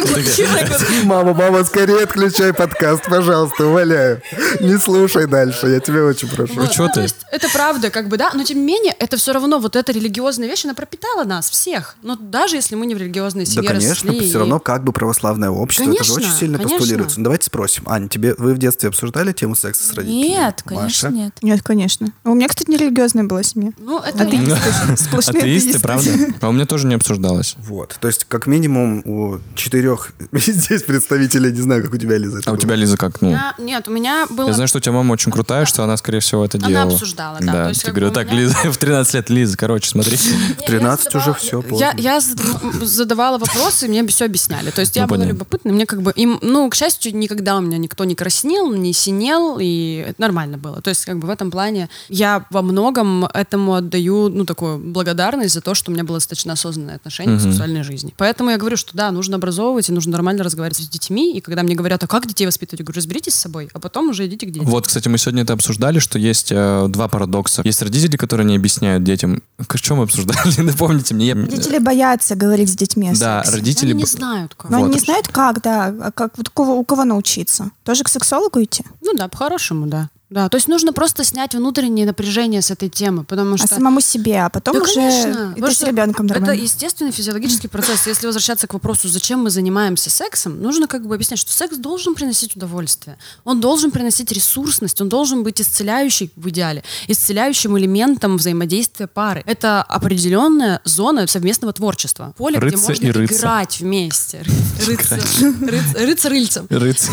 Ну, Мама, мама, скорее отключай подкаст, пожалуйста, умоляю. Не слушай дальше, я тебя очень прошу. Ну, чё то ты? это правда, как бы, да, но тем не менее, это все равно вот эта религиозная вещь, она пропитала нас всех. Но даже если мы не в религиозной Да, семье конечно, росли, все равно как бы православное общество, это же Конечно, очень сильно конечно. постулируется. Ну, давайте спросим. Аня, тебе вы в детстве обсуждали тему секса с родителями? Нет, конечно, Маша? нет. Нет, конечно. У меня, кстати, не религиозная была семья. Ну, это Атеисты. Сплошные Атеисты, атеисты. правда? А у меня тоже не обсуждалось. Вот, то есть как минимум у четырех здесь представителей, не знаю, как у тебя, Лиза. А у тебя, Лиза, как? Ну, Я- нет, у меня было... я знаю, что у тебя мама очень крутая, что она, скорее всего, это Она делала. обсуждала, да. То есть, ты как бы говорю, так, меня- Лиза, в 13 лет, Лиза, короче, смотри. В 13 уже все. Я, я зад- м, задавала вопросы, и мне все объясняли. То есть я Ну, была понятно. любопытна, мне как бы им, ну, к счастью, никогда у меня никто не краснел, не синел, и это нормально было. То есть как бы в этом плане я во многом этому отдаю, ну, такую благодарность за то, что у меня было достаточно осознанное отношение к сексуальной жизни. Поэтому я говорю, что да, нужно образовывать, и нужно нормально разговаривать с детьми, и когда мне говорят, а как детей воспитывать, я говорю, разберитесь с собой, а потом уже идите к детям. Вот, кстати, мы сегодня это обсуждали, что есть э, два парадокса. Есть родители, которые не объясняют детям. К чем мы обсуждали? Напомните мне. Я- Родители боятся говорить с детьми о Да, сексе. родители... Они не знают, как. Но они Вот. не знают, как, да, а как, вот у кого, у кого научиться. Тоже к сексологу идти? Ну да, по-хорошему, да. Да, то есть нужно просто снять внутреннее напряжение с этой темы, потому что... А самому себе, а потом Да, уже конечно. идти Потому с ребенком Это нормально. естественный физиологический процесс. Если возвращаться к вопросу, зачем мы занимаемся сексом, нужно как бы объяснять, что секс должен приносить удовольствие. Он должен приносить ресурсность, он должен быть исцеляющий в идеале, исцеляющим элементом взаимодействия пары. Это определенная зона совместного творчества. Поле, Рыться где можно и рыться. играть вместе. Рыться, рыться, рыться рыльцем. Рыц.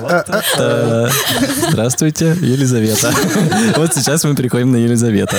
Вот это. Здравствуйте, Елизавета. Вот сейчас мы переходим на Елизавету.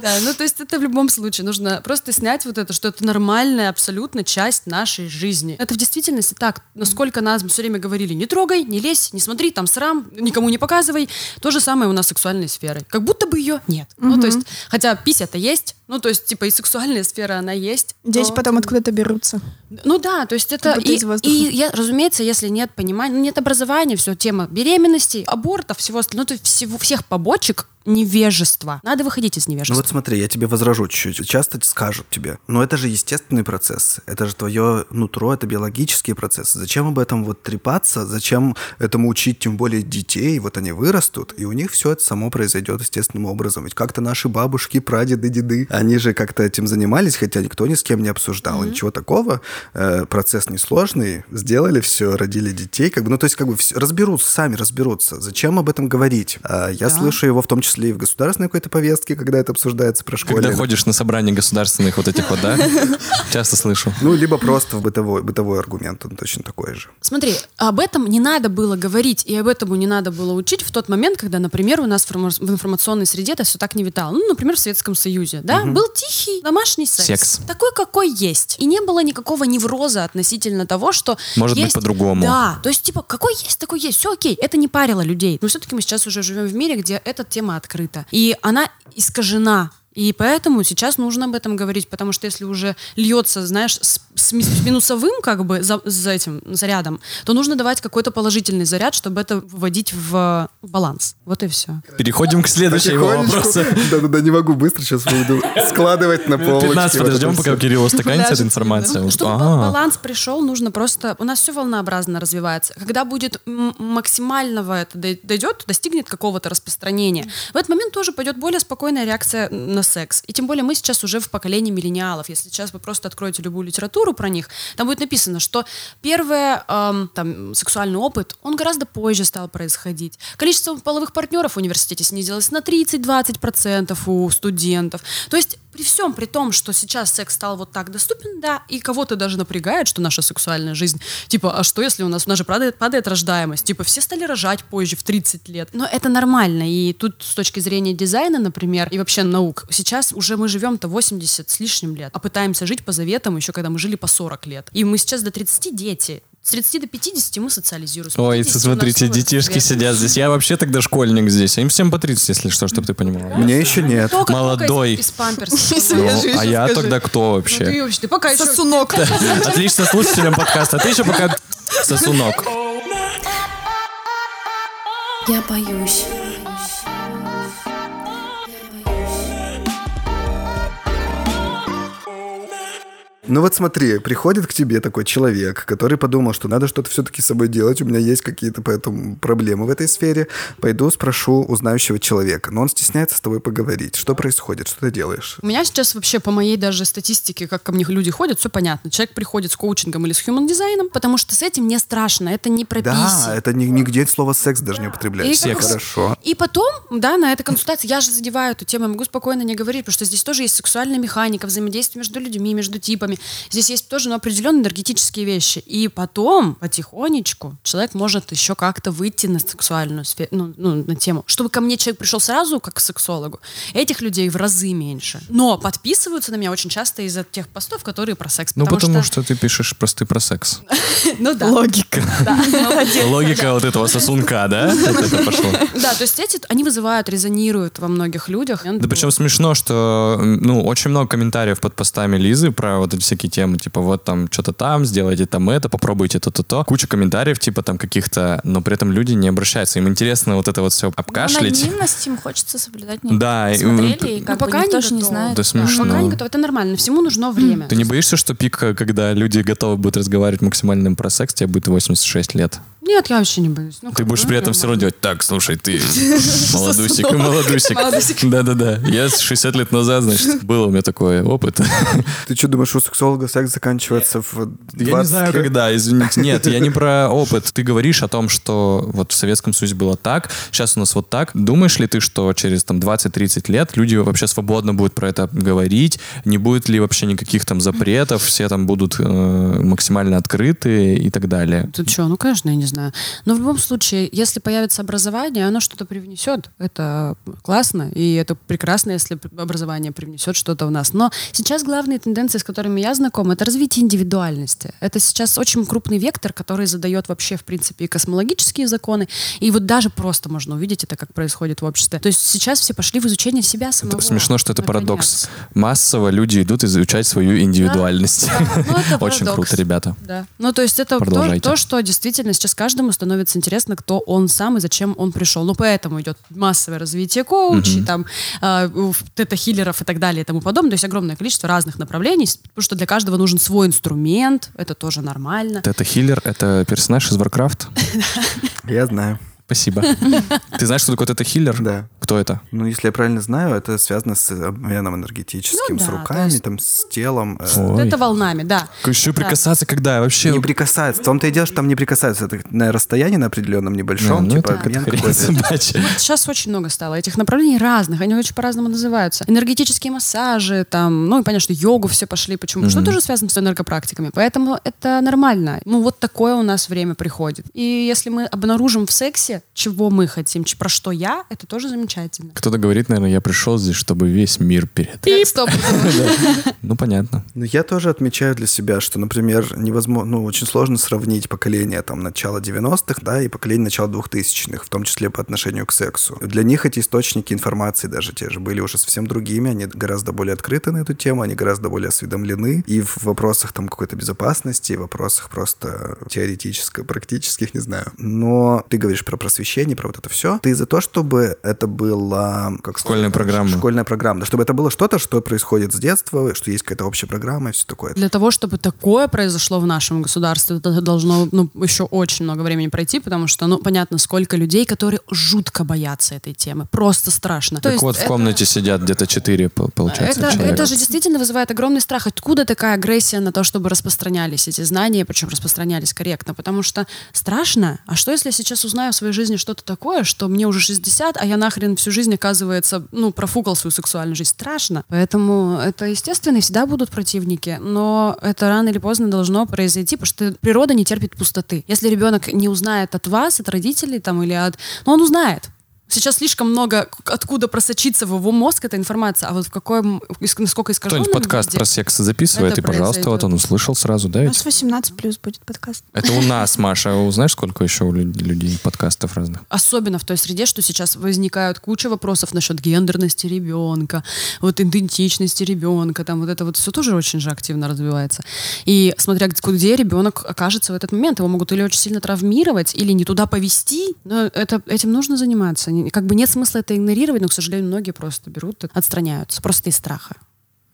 Да, ну то есть это в любом случае нужно просто снять вот это, что это нормальная абсолютно часть нашей жизни. Это в действительности так, насколько нас все время говорили, не трогай, не лезь, не смотри, там срам, никому не показывай. То же самое у нас с сексуальной сферой. Как будто бы ее нет. Ну то есть, хотя пися-то есть, ну то есть типа и сексуальная сфера она есть. Дети но- потом откуда-то берутся. ну да, то есть это и, и я, разумеется, если нет понимания, ну, нет образования, все тема беременности, абортов, всего остального, ну, то есть всего всех побочек невежество. Надо выходить из Ну невежества. вот смотри, я тебе возражу чуть-чуть. Часто скажут тебе, но это же естественный процесс, это же твое нутро, это биологические процессы. Зачем об этом вот трепаться, зачем этому учить, тем более детей, вот они вырастут, и у них все это само произойдет естественным образом. Ведь как-то наши бабушки, прадеды, деды, они же как-то этим занимались, хотя никто ни с кем не обсуждал, ничего такого. Э, процесс несложный, сделали все, родили детей, как бы, ну то есть как бы всё- разберутся, сами разберутся. Зачем об этом говорить? А я слышу его в том числе и в государственной какой-то повестке, когда это обсуждается про школу. Когда ходишь на собрания государственных вот этих вот, да? Часто слышу. Ну, либо просто в бытовой, бытовой аргумент, он точно такой же. Смотри, об этом не надо было говорить, и об этом не надо было учить в тот момент, когда, например, у нас в форма- в информационной среде это все так не витало. Ну, например, в Советском Союзе, да? Был тихий домашний секс. Секс. Такой, какой есть. И не было никакого невроза относительно того, что Может быть, есть- по-другому. Да, то есть, типа, какой есть, такой есть, все окей. Это не парило людей. Но все-таки мы сейчас уже живем в мире, где эта тема открыта. И она искажена. И поэтому сейчас нужно об этом говорить, потому что если уже льется, знаешь, с, с ми- с минусовым как бы за, за этим зарядом, то нужно давать какой-то положительный заряд, чтобы это вводить в баланс. Вот и все. Переходим к следующему вопросу. Да-да-да, не могу быстро сейчас буду складывать на полочке. 15 вот это подождем, пока у Кирилла устаканится эта информация. именно. Чтобы баланс пришел, нужно просто... У нас все волнообразно развивается. Когда будет максимального это дой- дойдет, достигнет какого-то распространения, в этот момент тоже пойдет более спокойная реакция на секс. И тем более мы сейчас уже в поколении миллениалов. Если сейчас вы просто откроете любую литературу про них, там будет написано, что первый эм, там, сексуальный опыт, он гораздо позже стал происходить. Количество половых партнеров в университете снизилось на 30-20% у студентов. То есть при всем при том, что сейчас секс стал вот так доступен, да, и кого-то даже напрягает, что наша сексуальная жизнь, типа, а что если у нас, у нас же падает, падает рождаемость, типа, все стали рожать позже, в 30 лет. Но это нормально, и тут с точки зрения дизайна, например, и вообще наук, сейчас уже мы живем-то 80 с лишним лет, а пытаемся жить по заветам еще когда мы жили по 40 лет. И мы сейчас до 30 дети, с 30 до 50 мы социализируемся. Ой, 50 у нас смотрите, детишки цвет. сидят здесь. Я вообще тогда школьник здесь. А им всем по 30, если что, чтобы ты понимала. Мне еще нет. Только Молодой. Ну, а я тогда кто Ну, ты вообще? вообще, ты пока еще... Сосунок. Отлично слушателям подкаста. Ты еще пока сосунок. Я боюсь. Ну вот смотри, приходит к тебе такой человек, который подумал, что надо что-то все-таки с собой делать, у меня есть какие-то поэтому проблемы в этой сфере. Пойду спрошу у знающего человека. Но он стесняется с тобой поговорить. Что происходит? Что ты делаешь? У меня сейчас вообще по моей даже статистике, как ко мне люди ходят, все понятно. Человек приходит с коучингом или с human дизайном, потому что с этим не страшно, это не про Да, это ни- нигде слово секс даже не употребляется. И Хорошо. И потом, да, на этой консультации я же задеваю эту тему, я могу спокойно не говорить, потому что здесь тоже есть сексуальная механика, взаимодействие между людьми, между типами. Здесь есть тоже ну, определенные энергетические вещи. И потом, потихонечку, человек может еще как-то выйти на сексуальную сферу, ну, ну, на тему. Чтобы ко мне человек пришел сразу, как к сексологу, этих людей в разы меньше. Но подписываются на меня очень часто из-за тех постов, которые про секс. Ну, потому что ты пишешь просты про секс. Ну да. Логика. Логика вот этого сосунка, да? Да, то есть эти, они вызывают, резонируют во многих людях. Да причем смешно, что ну очень много комментариев под постами Лизы про вот всякие темы, типа вот там что-то там, сделайте там это, попробуйте то-то-то. Куча комментариев типа там каких-то, но при этом люди не обращаются. Им интересно вот это вот все обкашлять. Анонимность им хочется соблюдать. не Да, и, Смотрели, и как Ну, бы пока никто не не знает. Да смешно. Пока не готово. Это нормально. Всему нужно время. Ты не боишься, что пик, когда люди готовы будут разговаривать максимально про секс, тебе будет 86 лет? Нет, я вообще не боюсь. Ну, Ты будешь при этом все равно делать так, слушай, ты молодусик, молодусик. Да-да-да. Я с 60 лет назад, значит, был у меня такой опыт. Ты что думаешь, у сексолога секс заканчивается в 20 Я не знаю, когда, извините. Нет, я не про опыт. Ты говоришь о том, что вот в Советском Союзе было так, сейчас у нас вот так. Думаешь ли ты, что через там 20-30 лет люди вообще свободно будут про это говорить? Не будет ли вообще никаких там запретов? Все там будут э, максимально открыты и так далее? Ты что, ну, конечно, я не знаю. Но в любом случае, если появится образование, оно что-то привнесет. Это классно, и это прекрасно, если образование привнесет что-то в нас. Но сейчас главные тенденции, с которыми я знакома, это развитие индивидуальности. Это сейчас очень крупный вектор, который задает вообще, в принципе, и космологические законы. И вот даже просто можно увидеть это, как происходит в обществе. То есть сейчас все пошли в изучение себя самого. Это смешно, что это наконец. парадокс. Массово люди идут изучать свою индивидуальность. Ну, это Очень парадокс. круто, ребята. Да. Ну, то есть это то, то, что действительно сейчас каждому становится интересно, кто он сам и зачем он пришел. Ну, поэтому идет массовое развитие коучей, там, э, в- тета-хиллеров и так далее и тому подобное. То есть огромное количество разных направлений, потому что для каждого нужен свой инструмент, это тоже нормально. Это хиллер, это персонаж из Warcraft. Я знаю. Спасибо. Ты знаешь, что такое это хиллер? Да. Кто это? Ну, если я правильно знаю, это связано с обменом энергетическим, Ну с руками, есть- там, с телом. э, Ой. Это волнами, да. Еще прикасаться когда? Вообще... Не прикасается. В том-то и дело, что там не прикасается. Это на расстоянии на определенном небольшом, ну, типа какой-то. Сейчас очень много стало этих направлений разных, они очень по-разному называются. Энергетические массажи, там, ну и понятно, что йогу все пошли. Почему? Что тоже связано с энергопрактиками. Поэтому это нормально. Ну вот такое у нас время приходит. И если мы обнаружим в сексе, чего мы хотим, про что я, это тоже замечательно. Кто-то говорит, наверное, я пришел здесь, чтобы весь мир перед. Стоп. Ну, понятно. Ну, я тоже отмечаю для себя, что, например, невозможно, ну, очень сложно сравнить поколение там начала 90-х, да, и поколение начала 2000-х, в том числе по отношению к сексу. Для них эти источники информации даже те же были уже совсем другими, они гораздо более открыты на эту тему, они гораздо более осведомлены и в вопросах там какой-то безопасности, и в вопросах просто теоретических, практических, не знаю. Но ты говоришь про просвещение, про вот это все. Ты за то, чтобы это было... Как Школьная сказать, программа. Школьная программа. Да, чтобы это было что-то, что происходит с детства, что есть какая-то общая программа и все такое. Для того, чтобы такое произошло в нашем государстве, это должно ну, еще очень много времени пройти, потому что, ну, понятно, сколько людей, которые жутко боятся этой темы. Просто страшно. То Так есть вот, в это- комнате сидят где-то четыре, по- получается, Это, человека. это же действительно вызывает огромный страх. Откуда такая агрессия на то, чтобы распространялись эти знания, причем распространялись корректно? Потому что страшно. А что, если я сейчас узнаю своей жизни что-то такое, что мне уже 60, а я нахрен всю жизнь, оказывается, ну, профукал свою сексуальную жизнь? Страшно. Поэтому это естественно, и всегда будут противники. Но это рано или поздно должно произойти, потому что природа не терпит пустоты. Если ребенок не узнает от вас, от родителей там, или от... Ну, он узнает. Сейчас слишком много откуда просочиться в его мозг эта информация, а вот в каком, насколько искаженном Кто-нибудь подкаст виде- про секс записывает, это и, пожалуйста, вот произойдет. он услышал сразу, да? У ведь? нас 18 плюс будет подкаст. Это у нас, Маша. А Знаешь, сколько еще у лю- людей подкастов разных? Особенно в той среде, что сейчас возникают куча вопросов насчет гендерности ребенка, вот идентичности ребенка, там вот это вот все тоже очень же активно развивается. И смотря где- где ребенок окажется в этот момент, его могут или очень сильно травмировать, или не туда повести, но это, этим нужно заниматься. Как бы нет смысла это игнорировать, но, к сожалению, многие просто берут отстраняются, просто из страха.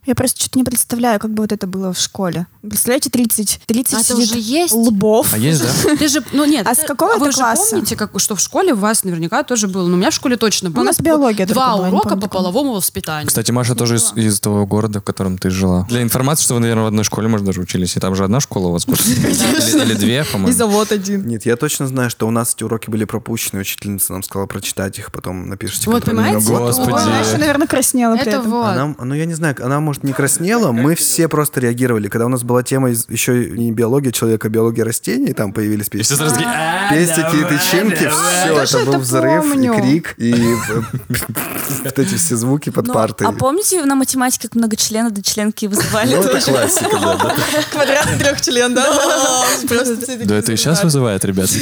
Я просто что-то не представляю, как бы вот это было в школе. Представляете, 30, 30 А это сидит уже есть? лбов. А есть, да? Ты же, ну нет, А это- с какого вы это же класса? помните, как, что в школе у вас наверняка тоже было, ну, у меня в школе точно было. У нас биология Два урока помню, по половому воспитанию. Кстати, Маша тоже из, из того города, в котором ты жила. Для информации, что вы, наверное, в одной школе, может, даже учились. И там же одна школа у вас. Или две, И по-моему. завод один. Нет, я точно знаю, что у нас эти уроки были пропущены, учительница нам сказала прочитать их, потом напишите Вот, понимаете? Господи. Ой, Маша, наверное, краснела при Это этом. вот. Она, ну, я не знаю, она, может, не краснела, мы все просто реагировали. Когда у нас была тема из- еще не биология человека, а биология растений, там появились песни. «А, Пестики и тычинки, все, это был взрыв помню. и крик, и вот эти все звуки под Ну, партой. а помните на математике, как много членов до членки вызывали? Ну, это классика, да, да. Квадратный трехчлен, да? Да это и сейчас вызывает, ребят. Вы?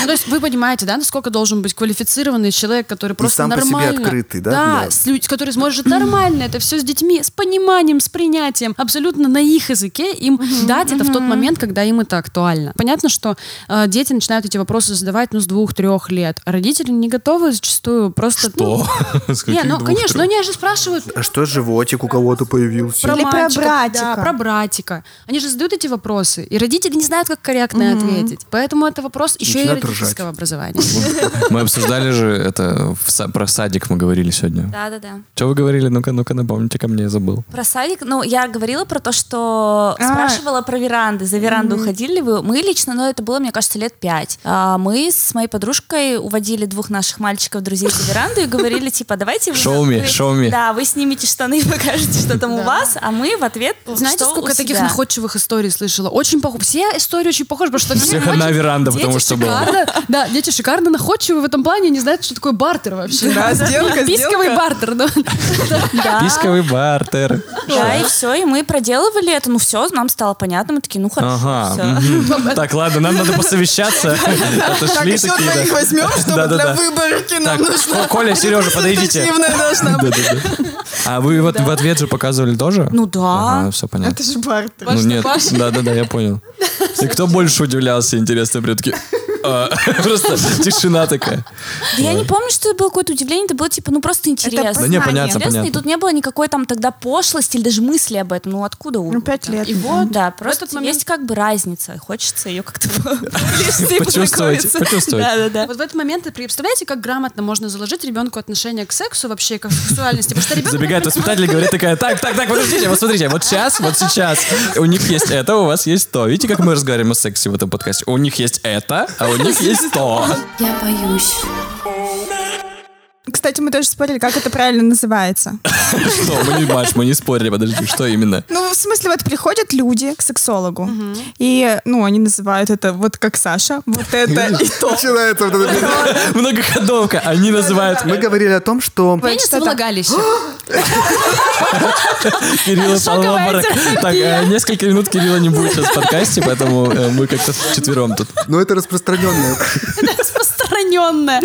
Ну, то есть вы понимаете, да, насколько должен быть квалифицированный человек, который просто сам по себе нормально... открытый, да, Да, который сможет нормально это все с детьми, с пониманием, с принятием, абсолютно на их языке им дать это в тот момент, когда им это актуально. Понятно, что э, дети начинают эти вопросы задавать, ну, с двух-трех лет. А родители не готовы зачастую просто... Что? Ну, не, ну, конечно, но они же спрашивают А что животик у кого-то появился? про Или про братика. Да, про братика. Они же задают эти вопросы, и родители не знают, как корректно ответить. Поэтому это вопрос еще и родительского образования. Мы обсуждали же это, про садик мы говорили сегодня. Да-да-да. Что вы говорили? Ну-ка, ну-ка, напомните ко мне, я забыл. Про садик, ну, я говорила про то, что А. спрашивала про веранды. За веранду уходили ли вы? Мы лично, но это было, мне кажется, лет пять. А, мы с моей подружкой уводили двух наших мальчиков, друзей за веранду и говорили, типа, давайте вы... Show me. Да, вы снимете штаны и покажете, что там у вас, а мы в ответ, Знаете, сколько таких находчивых историй слышала? Очень похоже. Все истории очень похожи, потому что всех одна веранда, потому что была. Да, дети шикарно находчивы в этом плане, не знают, что такое бартер вообще. Да, сделка, Писковый бартер, да. Да. Писковый бартер. Да, и все, и мы проделывали это, ну все, нам стало понятно, мы такие, ну хорошо, Ага. мгм. Так, ладно, нам надо посовещаться. Отошли еще двоих да. возьмем, чтобы Да-да-да. для выборки нам Так, нужна Коля, Сережа, подойдите. А вы вот в ответ же показывали тоже? Ну да. Ага, все понятно. Это же бартер. Ну нет, да-да-да, я понял. И кто больше удивлялся, интересно, прям такие... Просто тишина такая. Да я не помню, что это было какое-то удивление, это было типа, ну просто интересно. Да не, понятно, Интересно, и понятно. тут не было никакой там тогда пошлости или даже мысли об этом. Ну откуда у Ну, пять лет. И вот, да, просто есть как бы разница. Хочется ее как-то Почувствовать. Да, да, да. Вот в этот момент, вы представляете, как грамотно можно заложить ребенку отношение к сексу вообще, как к сексуальности? Потому что ребенок Забегает воспитатель и говорит такая, так, так, так, подождите, вот смотрите, вот сейчас, вот сейчас, у них есть это, у вас есть то. Видите, как мы разговариваем о сексе в этом подкасте? У них есть это, а у них есть то. Я боюсь. Кстати, мы тоже спорили, как это правильно называется. Что? Мы не, Маш, мы не спорили, подожди, что именно? Ну, в смысле, вот приходят люди к сексологу, и, ну, они называют это вот как Саша, вот это и то. Начинается вот это. Многоходовка, они называют... Мы говорили о том, что что-то- влагалище. Кирилл упал. Так, э, несколько минут Кирилла не будет сейчас в подкасте, поэтому э, мы как-то четвером тут. ну, это распространенное. Распространенное.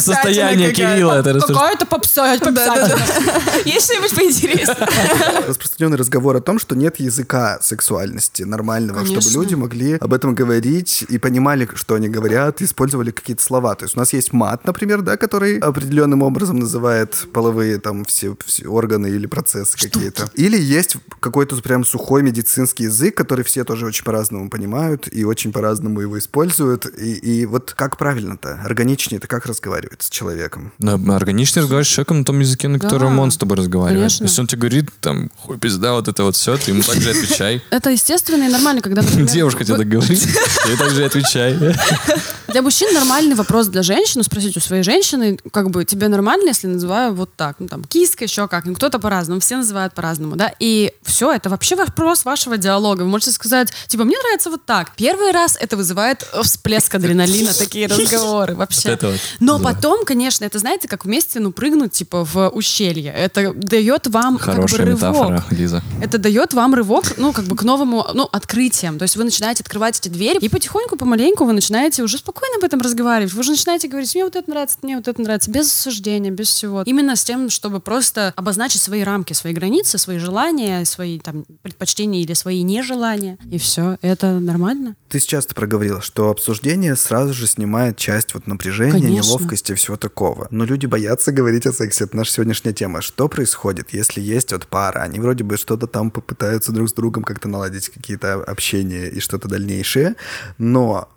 Состояние Кирилла это распространено. Какая-то попса. Есть что-нибудь поинтереснее? распространенный разговор о том, что нет языка сексуальности нормального, Конечно. чтобы люди могли об этом говорить и понимали, что они говорят, использовали какие-то слова. То есть у нас есть мат, например, да, который определенным образом называет половые там все, все органы или процессы какие-то. Или есть какой-то прям сухой медицинский язык, который все тоже очень по-разному понимают и очень по-разному его используют. И, и вот как правильно-то, органичнее-то как разговаривать с человеком? Органично разговариваешь с человеком на том языке, на котором Да, он с тобой разговаривает. конечно. Если он тебе говорит, там, хуй пизда, вот это вот все, ты ему также отвечай. Это естественно и нормально, когда, например, Девушка тебе так говорит, ты также отвечай. Для мужчин нормальный вопрос для женщины, спросить у своей женщины, как бы, тебе нормально, если называю вот так, ну там, киска, еще как, ну кто-то по-разному, все называют по-разному, да, и все, это вообще вопрос вашего диалога. Вы можете сказать, типа, мне нравится вот так. Первый раз это вызывает всплеск адреналина, такие разговоры вообще. Но потом, конечно, это, знаете, как вместе, ну, прыгнуть, типа, в ущелье. Это дает вам, как бы, Хорошая рывок. метафора, Лиза. Это дает вам рывок, ну, как бы к новому, ну, открытиям. То есть вы начинаете открывать эти двери, и потихоньку, помаленьку вы начинаете уже спокойно об этом разговаривать. Вы уже начинаете говорить, мне вот это нравится, мне вот это нравится, без осуждения, без всего. Именно с тем, чтобы просто обозначить свои рамки, свои границы, свои желания, свои там предпочтения или свои нежелания. И все, это нормально. Ты часто проговорила, что обсуждение сразу же снимает часть вот напряжения, Конечно. неловкости и всего такого. Но люди боятся говорить о сексе. Это наша сегодняшняя тема. Что происходит, если есть вот пара? Они вроде бы что-то там попытаются друг с другом как-то наладить какие-то общения и что-то дальнейшее, но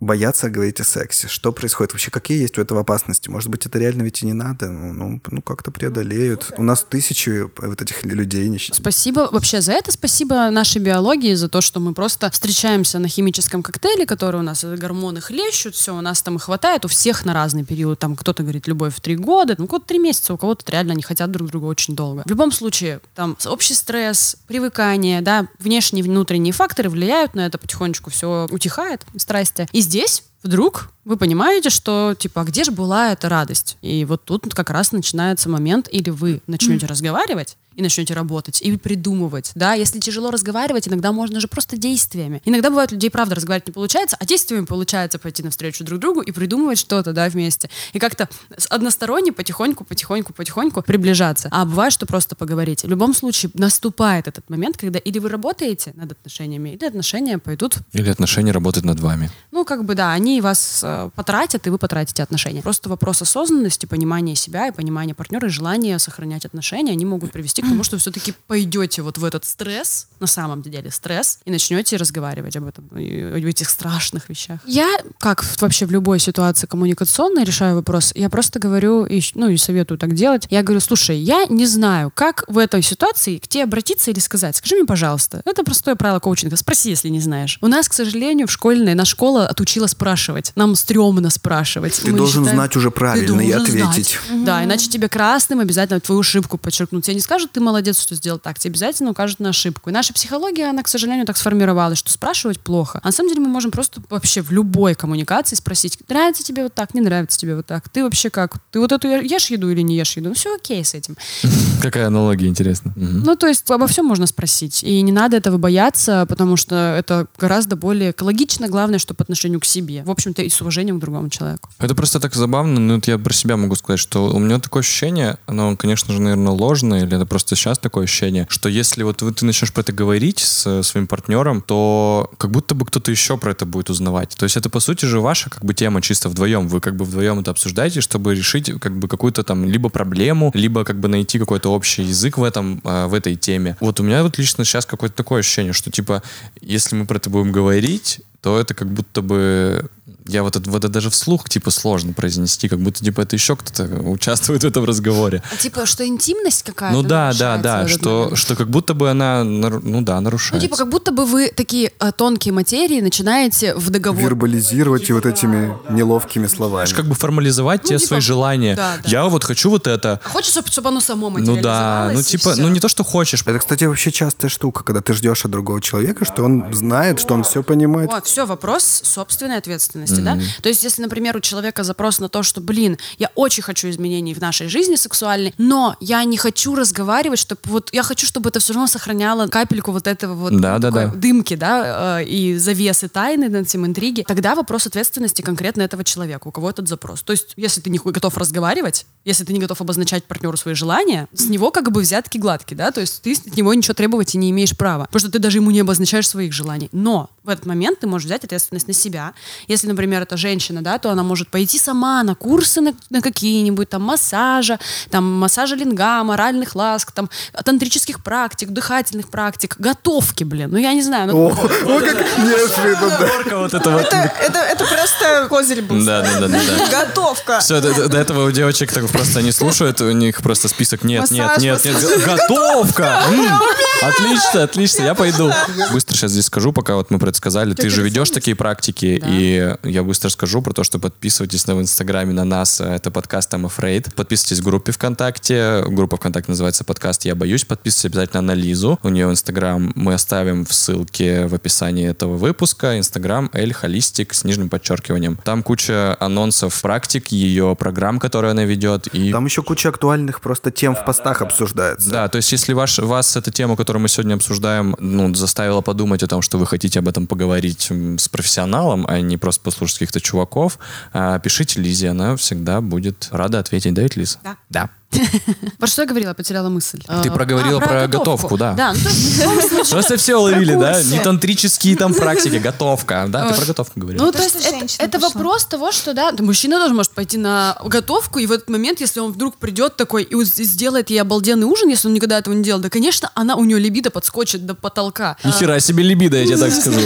боятся говорить о сексе. Что происходит? Вообще, какие есть у этого опасности? Может быть, это реально ведь и не надо? Ну, ну, ну, как-то преодолеют. У нас тысячи вот этих людей не Спасибо вообще за это, спасибо нашей биологии, за то, что мы просто встречаемся на химическом коктейле, который у нас э, гормоны хлещут, все, у нас там и хватает, у всех на разный период. Там кто-то говорит любовь в три года, ну, кого-то три месяца, у кого-то реально они хотят друг друга очень долго. В любом случае, там общий стресс, привыкание, да, внешние и внутренние факторы влияют на это, потихонечку все утихает, страсти. И здесь вдруг вы понимаете, что, типа, а где же была эта радость? И вот тут как раз начинается момент, или вы начнете разговаривать, и начнете работать, и придумывать, да, если тяжело разговаривать, иногда можно же просто действиями. Иногда бывает, у людей, правда, разговаривать не получается, а действиями получается пойти навстречу друг другу и придумывать что-то, да, вместе. И как-то односторонне потихоньку, потихоньку, потихоньку приближаться. А бывает, что просто поговорить. В любом случае наступает этот момент, когда или вы работаете над отношениями, или отношения пойдут Или отношения работают над вами. ну, как бы, да, они вас э, потратят, и вы потратите отношения. Просто вопрос осознанности, понимания себя и понимания партнера, и желания сохранять отношения, они могут привести к тому, что все-таки пойдете вот в этот стресс, на самом деле стресс, и начнете разговаривать об этом, об этих страшных вещах. Я, как вообще в любой ситуации коммуникационной решаю вопрос, я просто говорю, и, ну, и советую так делать, я говорю, слушай, я не знаю, как в этой ситуации к тебе обратиться или сказать. Скажи мне, пожалуйста. Это простое правило коучинга. Спроси, если не знаешь. У нас, к сожалению, в школьной, наша школа отучила спрашивать. Нам стрёмно спрашивать. Ты Мы должен считаем- знать уже правильно и должен знать. ответить. Да, иначе тебе красным обязательно твою ошибку подчеркнут. Тебе не скажут, ты молодец, что сделал так. Тебе обязательно укажут на ошибку. И наша психология, она, к сожалению, так сформировалась, что спрашивать плохо. А на самом деле мы можем просто вообще в любой коммуникации спросить, нравится тебе вот так, не нравится тебе вот так. Ты вообще как? Ты вот эту ешь еду или не ешь еду? Ну, все окей с этим. Какая аналогия, интересно. Ну, то есть обо всем можно спросить. И не надо этого бояться, потому что это гораздо более экологично. Главное, что по отношению к себе. В общем-то, и с уважением к другому человеку. Это просто так забавно, ну вот я про себя могу сказать, что у меня такое ощущение, оно, конечно же, наверное, ложное, или это просто просто сейчас такое ощущение, что если вот ты начнешь про это говорить с э, своим партнером, то как будто бы кто-то еще про это будет узнавать. То есть это, по сути же, ваша как бы тема чисто вдвоем. Вы как бы вдвоем это обсуждаете, чтобы решить как бы какую-то там либо проблему, либо как бы найти какой-то общий язык в этом, э, в этой теме. Вот у меня вот лично сейчас какое-то такое ощущение, что типа, если мы про это будем говорить, то это как будто бы я вот это, вот это даже вслух типа сложно произнести, как будто типа это еще кто-то участвует в этом разговоре. А типа, что интимность какая-то Ну да, да, да, что, момент. что как будто бы она, ну да, Ну, нарушается. типа, как будто бы вы такие э, тонкие материи начинаете в договор. Вербализировать и вот этими неловкими словами. Знаешь, как бы формализовать те типа, свои желания. да, да. Я вот хочу вот это. А Хочешь, чтобы, оно само Ну да, ну типа, ну не то, что хочешь. Это, кстати, вообще частая штука, когда ты ждешь от другого человека, что он знает, что он все понимает. Вот, все, вопрос собственной ответственности, да? То есть, если, например, у человека запрос на то, что, блин, я очень хочу изменений в нашей жизни сексуальной, но я не хочу разговаривать, чтобы вот я хочу, чтобы это все равно сохраняло капельку вот этого вот Да, да, такой да. дымки, да, э, и завесы тайны над этим интриги, тогда вопрос ответственности конкретно этого человека, у кого этот запрос. То есть, если ты не готов разговаривать, если ты не готов обозначать партнеру свои желания, с него как бы взятки гладкие, да, то есть ты от него ничего требовать и не имеешь права, потому что ты даже ему не обозначаешь своих желаний. Но в этот момент ты можешь взять ответственность на себя. Если, например, это женщина, да, то она может пойти сама на курсы на, на какие-нибудь там массажа, там массажа линга, моральных ласк, там тантрических практик, дыхательных практик, готовки, блин. Ну я не знаю, ну, О, о, как неожиданно. Вот это вот. Это, это, это просто козырь был. Да, да, да, да, да. Готовка. Все, до, этого у девочек так просто они слушают, у них просто список нет, нет, Массаж, нет, нет, готовка! Отлично, отлично, я пойду. Быстро сейчас здесь скажу, пока вот мы про это сказали. Ты же ведешь такие практики, и я быстро скажу про то, что подписывайтесь на в Инстаграме на нас, это подкаст I'm Afraid. Подписывайтесь в группе ВКонтакте, группа ВКонтакте называется подкаст «Я боюсь». Подписывайтесь обязательно на Лизу, у нее Инстаграм мы оставим в ссылке в описании этого выпуска. Инстаграм Эль Холистик с нижним подчеркиванием. Там куча анонсов практик, ее программ, которые она ведет, и Там еще куча актуальных просто тем в постах обсуждается. да, то есть если ваш, вас эта тема, которую мы сегодня обсуждаем, ну, заставила подумать о том, что вы хотите об этом поговорить с профессионалом, а не просто послушать каких-то чуваков, а, пишите Лизе, она всегда будет рада ответить. Да, ведь, Лиз? Да. Да. Про что я говорила? Потеряла мысль. Ты А, проговорила а, про готовку, да. Да, ну, то все уловили, да? Не тантрические там практики, готовка. Да, ты про готовку говорила. Ну, то То, есть это, вопрос того, что, да, мужчина тоже может пойти на готовку, и в этот момент, если он вдруг придет такой и сделает ей обалденный ужин, если он никогда этого не делал, да, конечно, она, у нее либидо подскочит до потолка. Нихера себе либидо, я тебе так скажу.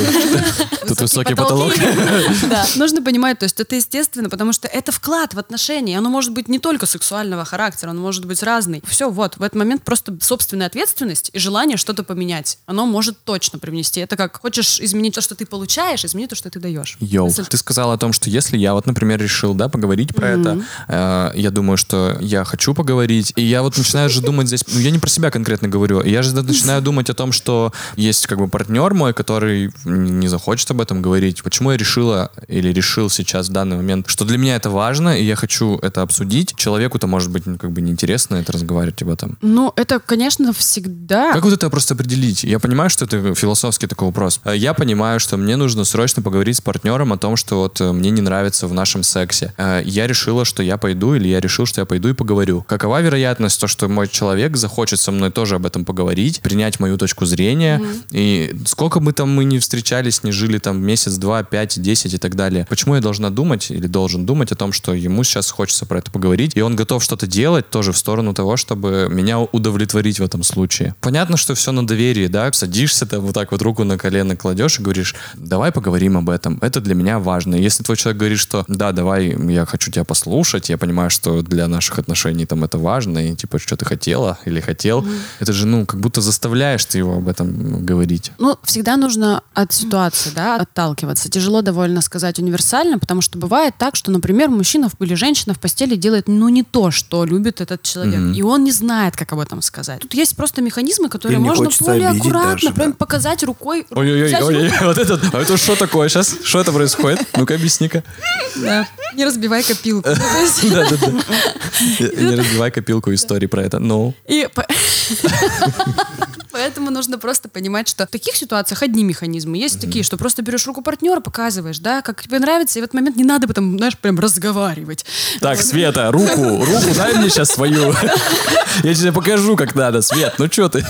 Тут высокий потолок. Да, нужно понимать, то есть это естественно, потому что это вклад в отношения. Оно может быть не только сексуального характера, оно может быть разный. Все, вот, в этот момент просто собственная ответственность и желание что-то поменять. Оно может точно привнести. Это как, хочешь изменить то, что ты получаешь, измени то, что ты даешь. Йоу, Мысль ты сказала о том, что если я вот, например, решил, да, поговорить про это, э, я думаю, что я хочу поговорить, и я вот начинаю же думать здесь, ну, я не про себя конкретно говорю, я же начинаю думать о том, что есть как бы партнер мой, который не захочет об этом говорить. Почему я решила или решил сейчас в данный момент, что для меня это важно, и я хочу это обсудить. Человеку-то может быть как бы неинтересно это разговаривать об этом. Ну, это, конечно, всегда... Как вот это просто определить? Я понимаю, что это философский такой вопрос. Э, Я понимаю, что мне нужно срочно поговорить с партнером о том, что вот э, мне не нравится в нашем сексе. Э, Я решила, что я пойду, или я решил, что я пойду и поговорю. Какова вероятность, то, что мой человек захочет со мной тоже об этом поговорить, принять мою точку зрения? И сколько бы там мы ни встречались, не жили там месяц, два, пять, десять и так далее. Почему я должна думать или должен думать о том, что ему сейчас хочется про это поговорить, и он готов что-то делать тоже в сторону того, чтобы меня удовлетворить в этом случае. Понятно, что все на доверии, да, садишься там вот так вот руку на колено кладешь и говоришь, давай поговорим об этом, это для меня важно. Если твой человек говорит, что да, давай, я хочу тебя послушать, я понимаю, что для наших отношений там это важно, и типа, что ты хотела или хотел, это же, ну, как будто заставляешь ты его об этом говорить. Ну, всегда нужно от ситуации, да, отталкиваться. Тяжело довольно сказать универсально, потому что бывает так, что, например, мужчина или женщина в постели делает, ну, не то, что любит этот человек, и он не знает, как об этом сказать. Тут есть просто механизмы, которые можно более аккуратно, даже, прям да. показать рукой. Ой-ой-ой, вот этот, а это что такое сейчас? Что это происходит? Ну-ка, объясни-ка. да, не разбивай копилку. Не разбивай копилку истории про это. Ну. Поэтому нужно просто понимать, что в таких ситуациях одни механизмы. Есть такие, что просто берешь руку партнера, показываешь, да, как тебе нравится, и в этот момент не надо потом, знаешь, прям разговаривать. Так, Света, руку, руку дай мне сейчас свою. Я тебе покажу, как надо. Свет, ну что ты?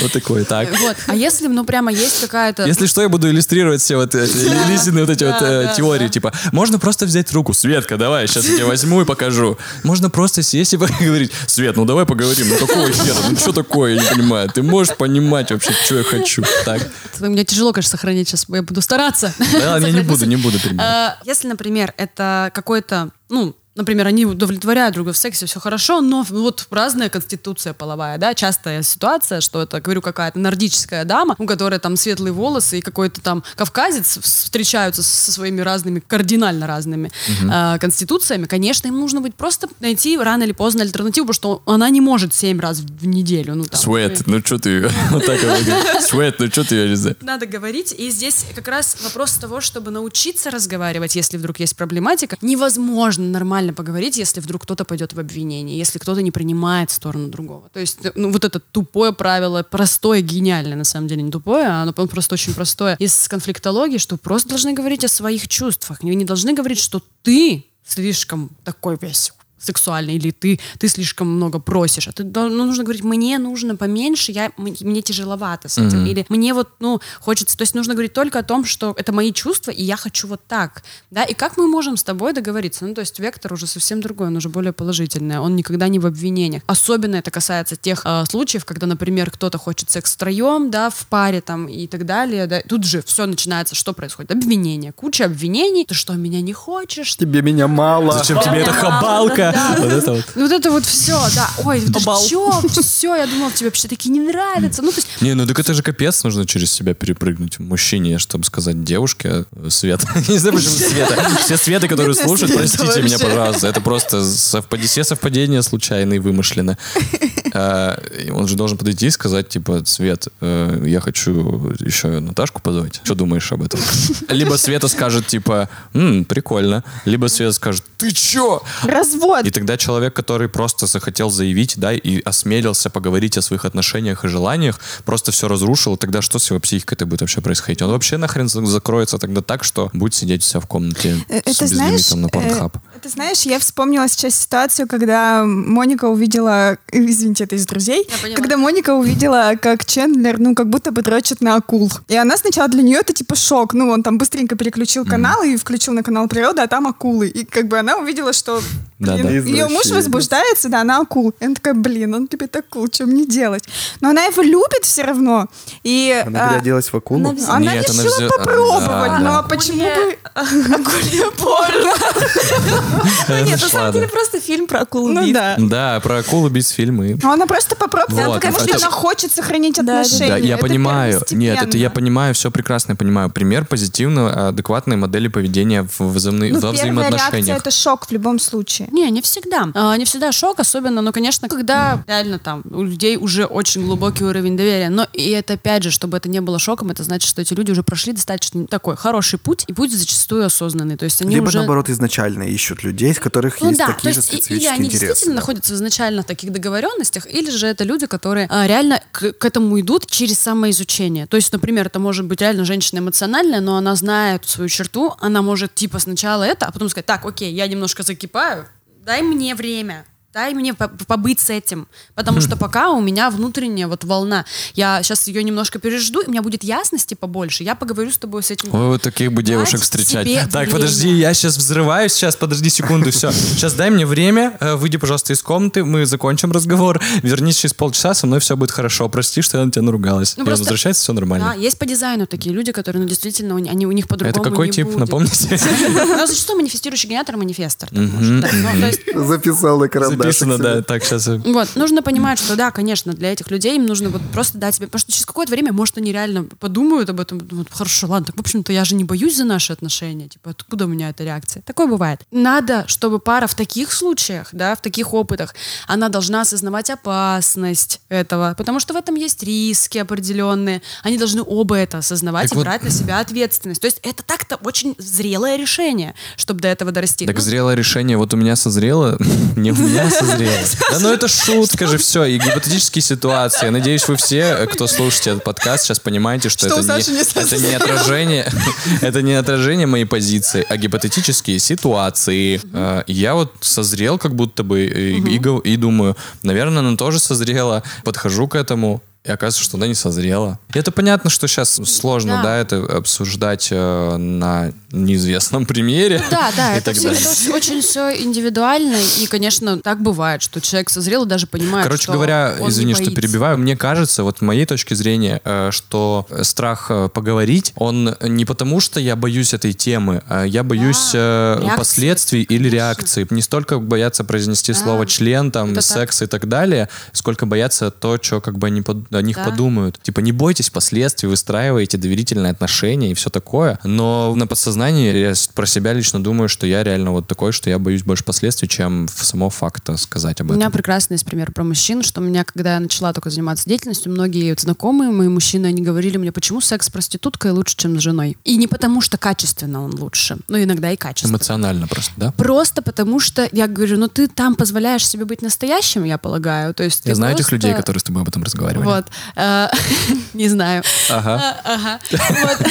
Вот такой, так. Вот. А если, ну, прямо есть какая-то... Если что, я буду иллюстрировать все вот Лизины вот эти вот э, теории, типа, можно просто взять руку, Светка, давай, сейчас я тебя возьму и покажу. Можно просто сесть и поговорить, Свет, ну давай поговорим, ну какого хера, ну что такое, я не понимаю, ты можешь понимать вообще, что я хочу, так. Мне тяжело, конечно, сохранить сейчас, я буду стараться. Да, я не буду, не буду. А, Если, например, это какой-то, ну, например, они удовлетворяют друга в сексе, все хорошо, но вот разная конституция половая, да, частая ситуация, что это, говорю, какая-то нордическая дама, у которой там светлые волосы и какой-то там кавказец встречаются со своими разными, кардинально разными э, конституциями, конечно, им нужно быть просто найти рано или поздно альтернативу, потому что она не может семь раз в неделю. Ну, там, Свет, ну что ты, вот так. Свет, ну что ты, я не знаю. надо говорить. И здесь как раз вопрос того, чтобы научиться разговаривать, если вдруг есть проблематика. Невозможно нормально поговорить, если вдруг кто-то пойдет в обвинение, если кто-то не принимает сторону другого. То есть, ну, вот это тупое правило, простое, гениальное, на самом деле, не тупое, а оно просто очень простое, из конфликтологии, что просто должны говорить о своих чувствах. Вы не должны говорить, что ты слишком такой весь сексуальный, или ты, ты слишком много просишь. А ты, ну, нужно говорить, мне нужно поменьше, я, мне тяжеловато с этим. Или мне вот, ну, хочется... То есть нужно говорить только о том, что это мои чувства, и я хочу вот так. Да, и как мы можем с тобой договориться? Ну, то есть вектор уже совсем другой, он уже более положительный. Он никогда не в обвинениях. Особенно это касается тех э, случаев, когда, например, кто-то хочет секс втроем, да, в паре там и так далее. Да. Тут же все начинается, что происходит? Обвинение. Куча обвинений. Ты что, меня не хочешь? Тебе меня мало. Зачем тебе эта хабалка? Вот это вот. Вот это вот все, да. Ой, это что? Все, я думала, тебе вообще такие не нравятся. Ну, то есть, Не, ну так это же капец, нужно через себя перепрыгнуть. Мужчине, чтобы сказать девушке, э, Света. Не знаю, почему Света. Все Светы, которые слушают, простите меня, пожалуйста. Это просто совпадение, все совпадения случайные, вымышленные. А, Он же должен подойти и сказать, типа, Свет, э, я хочу еще Наташку позвать. Что думаешь об этом? Либо Света скажет, типа, «М, прикольно. Либо Света скажет, ты чё? Развод. И тогда человек, который просто захотел заявить, да, и осмелился поговорить о своих отношениях и желаниях, просто все разрушил, тогда что с его психикой это будет вообще происходить? Он вообще нахрен за- закроется тогда так, что будет сидеть вся в комнате Э, с Это знаешь, безлимитом на э, Pornhub. это знаешь, я вспомнила сейчас ситуацию, когда Моника увидела, э, извините, это из друзей, когда Моника увидела, как Чендлер, ну, как будто бы дрочит на акул. И она сначала для нее это типа шок. Ну, он там быстренько переключил канал и включил на канал природа, а там акулы. И как бы она увидела, что Да, блин, да. ее муж возбуждается, да, на акул. И она такая, блин, он любит акул, что мне делать? Но она его любит все равно. И Она а, переоделась в акулу. она Нет, она решила попробовать, Да, но да. почему бы акулье порно? Нет, Нет, на самом деле просто фильм про акул Ну да. Да, про акул убить фильмы. Но она просто попробовала, Вот, потому что это- она хочет сохранить Да, да, да. отношения. Да, я Это понимаю. Нет, это я понимаю, все прекрасно я понимаю. Пример позитивной, адекватной модели поведения в, взаимны- Ну, во реакция взаимоотношениях. это шок в любом случае. Не, не всегда. А, не всегда шок, особенно, ну, конечно, когда реально там у людей уже очень глубокий уровень доверия. Но и это, опять же, чтобы это не было шоком, это значит, что эти люди уже прошли достаточно такой хороший путь, и путь зачастую осознанный. То есть они Либо, уже... наоборот, изначально ищут людей, с которых Ну есть да, то такие же есть и- или специфические они интересы. действительно находятся изначально в таких договоренностях, или же это люди, которые а, реально к, к этому идут через самоизучение. То есть, например, это может быть реально женщина эмоциональная, но она знает свою черту, она может типа сначала это, а потом сказать, так, окей, я немножко закипаю, дай мне время. Дай мне по- побыть с этим. Потому что пока у меня внутренняя вот волна. Я сейчас ее немножко пережду, и у меня будет ясности побольше. Я поговорю с тобой с этим. Ой, вот таких бы девушек встречать. Так, время. подожди, я сейчас взрываюсь, сейчас, подожди секунду, все. Сейчас дай мне время, э, выйди, пожалуйста, из комнаты, мы закончим разговор, вернись через полчаса, со мной все будет хорошо. Прости, что я на тебя наругалась. Ну, он просто- возвращается, все нормально. Да, есть по дизайну такие люди, которые, ну, действительно, они, у них по-другому Это какой не тип, будет. напомните? Ну, зачастую манифестирующий генератор, манифестор. Ну, Записал на карандаш. Записано, да, так, сейчас. вот, нужно понимать, что да, конечно, для этих людей им нужно вот просто дать себе, потому что через какое-то время, может, они реально подумают об этом, думают, хорошо, ладно, так, в общем-то, я же не боюсь за наши отношения, типа, откуда у меня эта реакция? Такое бывает. Надо, чтобы пара в таких случаях, да, в таких опытах, она должна осознавать опасность этого, потому что в этом есть риски определенные, они должны оба это осознавать Так и вот- брать на себя ответственность. То есть это так-то очень зрелое решение, чтобы до этого дорасти. Так Ну, зрелое решение, вот у меня созрело, не у меня созрел. Да ну это шутка же все, и гипотетические ситуации. Надеюсь, вы все, кто слушаете этот подкаст, сейчас понимаете, что, Что это, не не, это не отражение, это не отражение моей позиции, а гипотетические ситуации. Э, Я вот созрел как будто бы и, и гов- и думаю, наверное, она тоже созрела. Подхожу к этому, и оказывается, что она не созрела. И это понятно, что сейчас сложно, Да. да, это обсуждать э, на неизвестном примере. Да, да, и это, так все, далее. это очень, очень все индивидуально, и, конечно, так бывает, что человек созрел и даже понимает, Короче что говоря, он извини, не что перебиваю, мне кажется, вот моей точки зрения, э, что страх э, поговорить, он не потому, что я боюсь этой темы, а я боюсь э, реакции, последствий или реакции. Не столько бояться произнести слово член, там, это секс и так далее, сколько бояться то, что как бы они под- о них Да. подумают. Типа не бойтесь последствий, выстраивайте доверительные отношения и все такое. Но на подсознании я про себя лично думаю, что я реально вот такой, что я боюсь больше последствий, чем в само факта сказать об У меня этом. прекрасный есть пример про мужчин, что у меня, когда я начала только заниматься деятельностью, многие вот знакомые мои мужчины, они говорили мне, почему секс с проституткой лучше, чем с женой. И не потому, что качественно он лучше, но иногда и качественно. Эмоционально просто, да? Просто потому что я говорю, ну ты там позволяешь себе быть настоящим, я полагаю. То есть Я знаю этих просто- людей, которые с тобой об этом разговаривали. Вот. Э, Не знаю. Ага. А, Ага. Вот.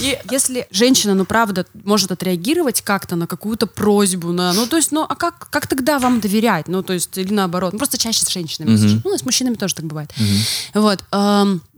И если женщина, ну правда, может отреагировать как-то на какую-то просьбу, на, ну то есть, ну а как, как тогда вам доверять? Ну то есть, или наоборот. Ну просто чаще с женщинами. Ну с мужчинами тоже так бывает. Вот.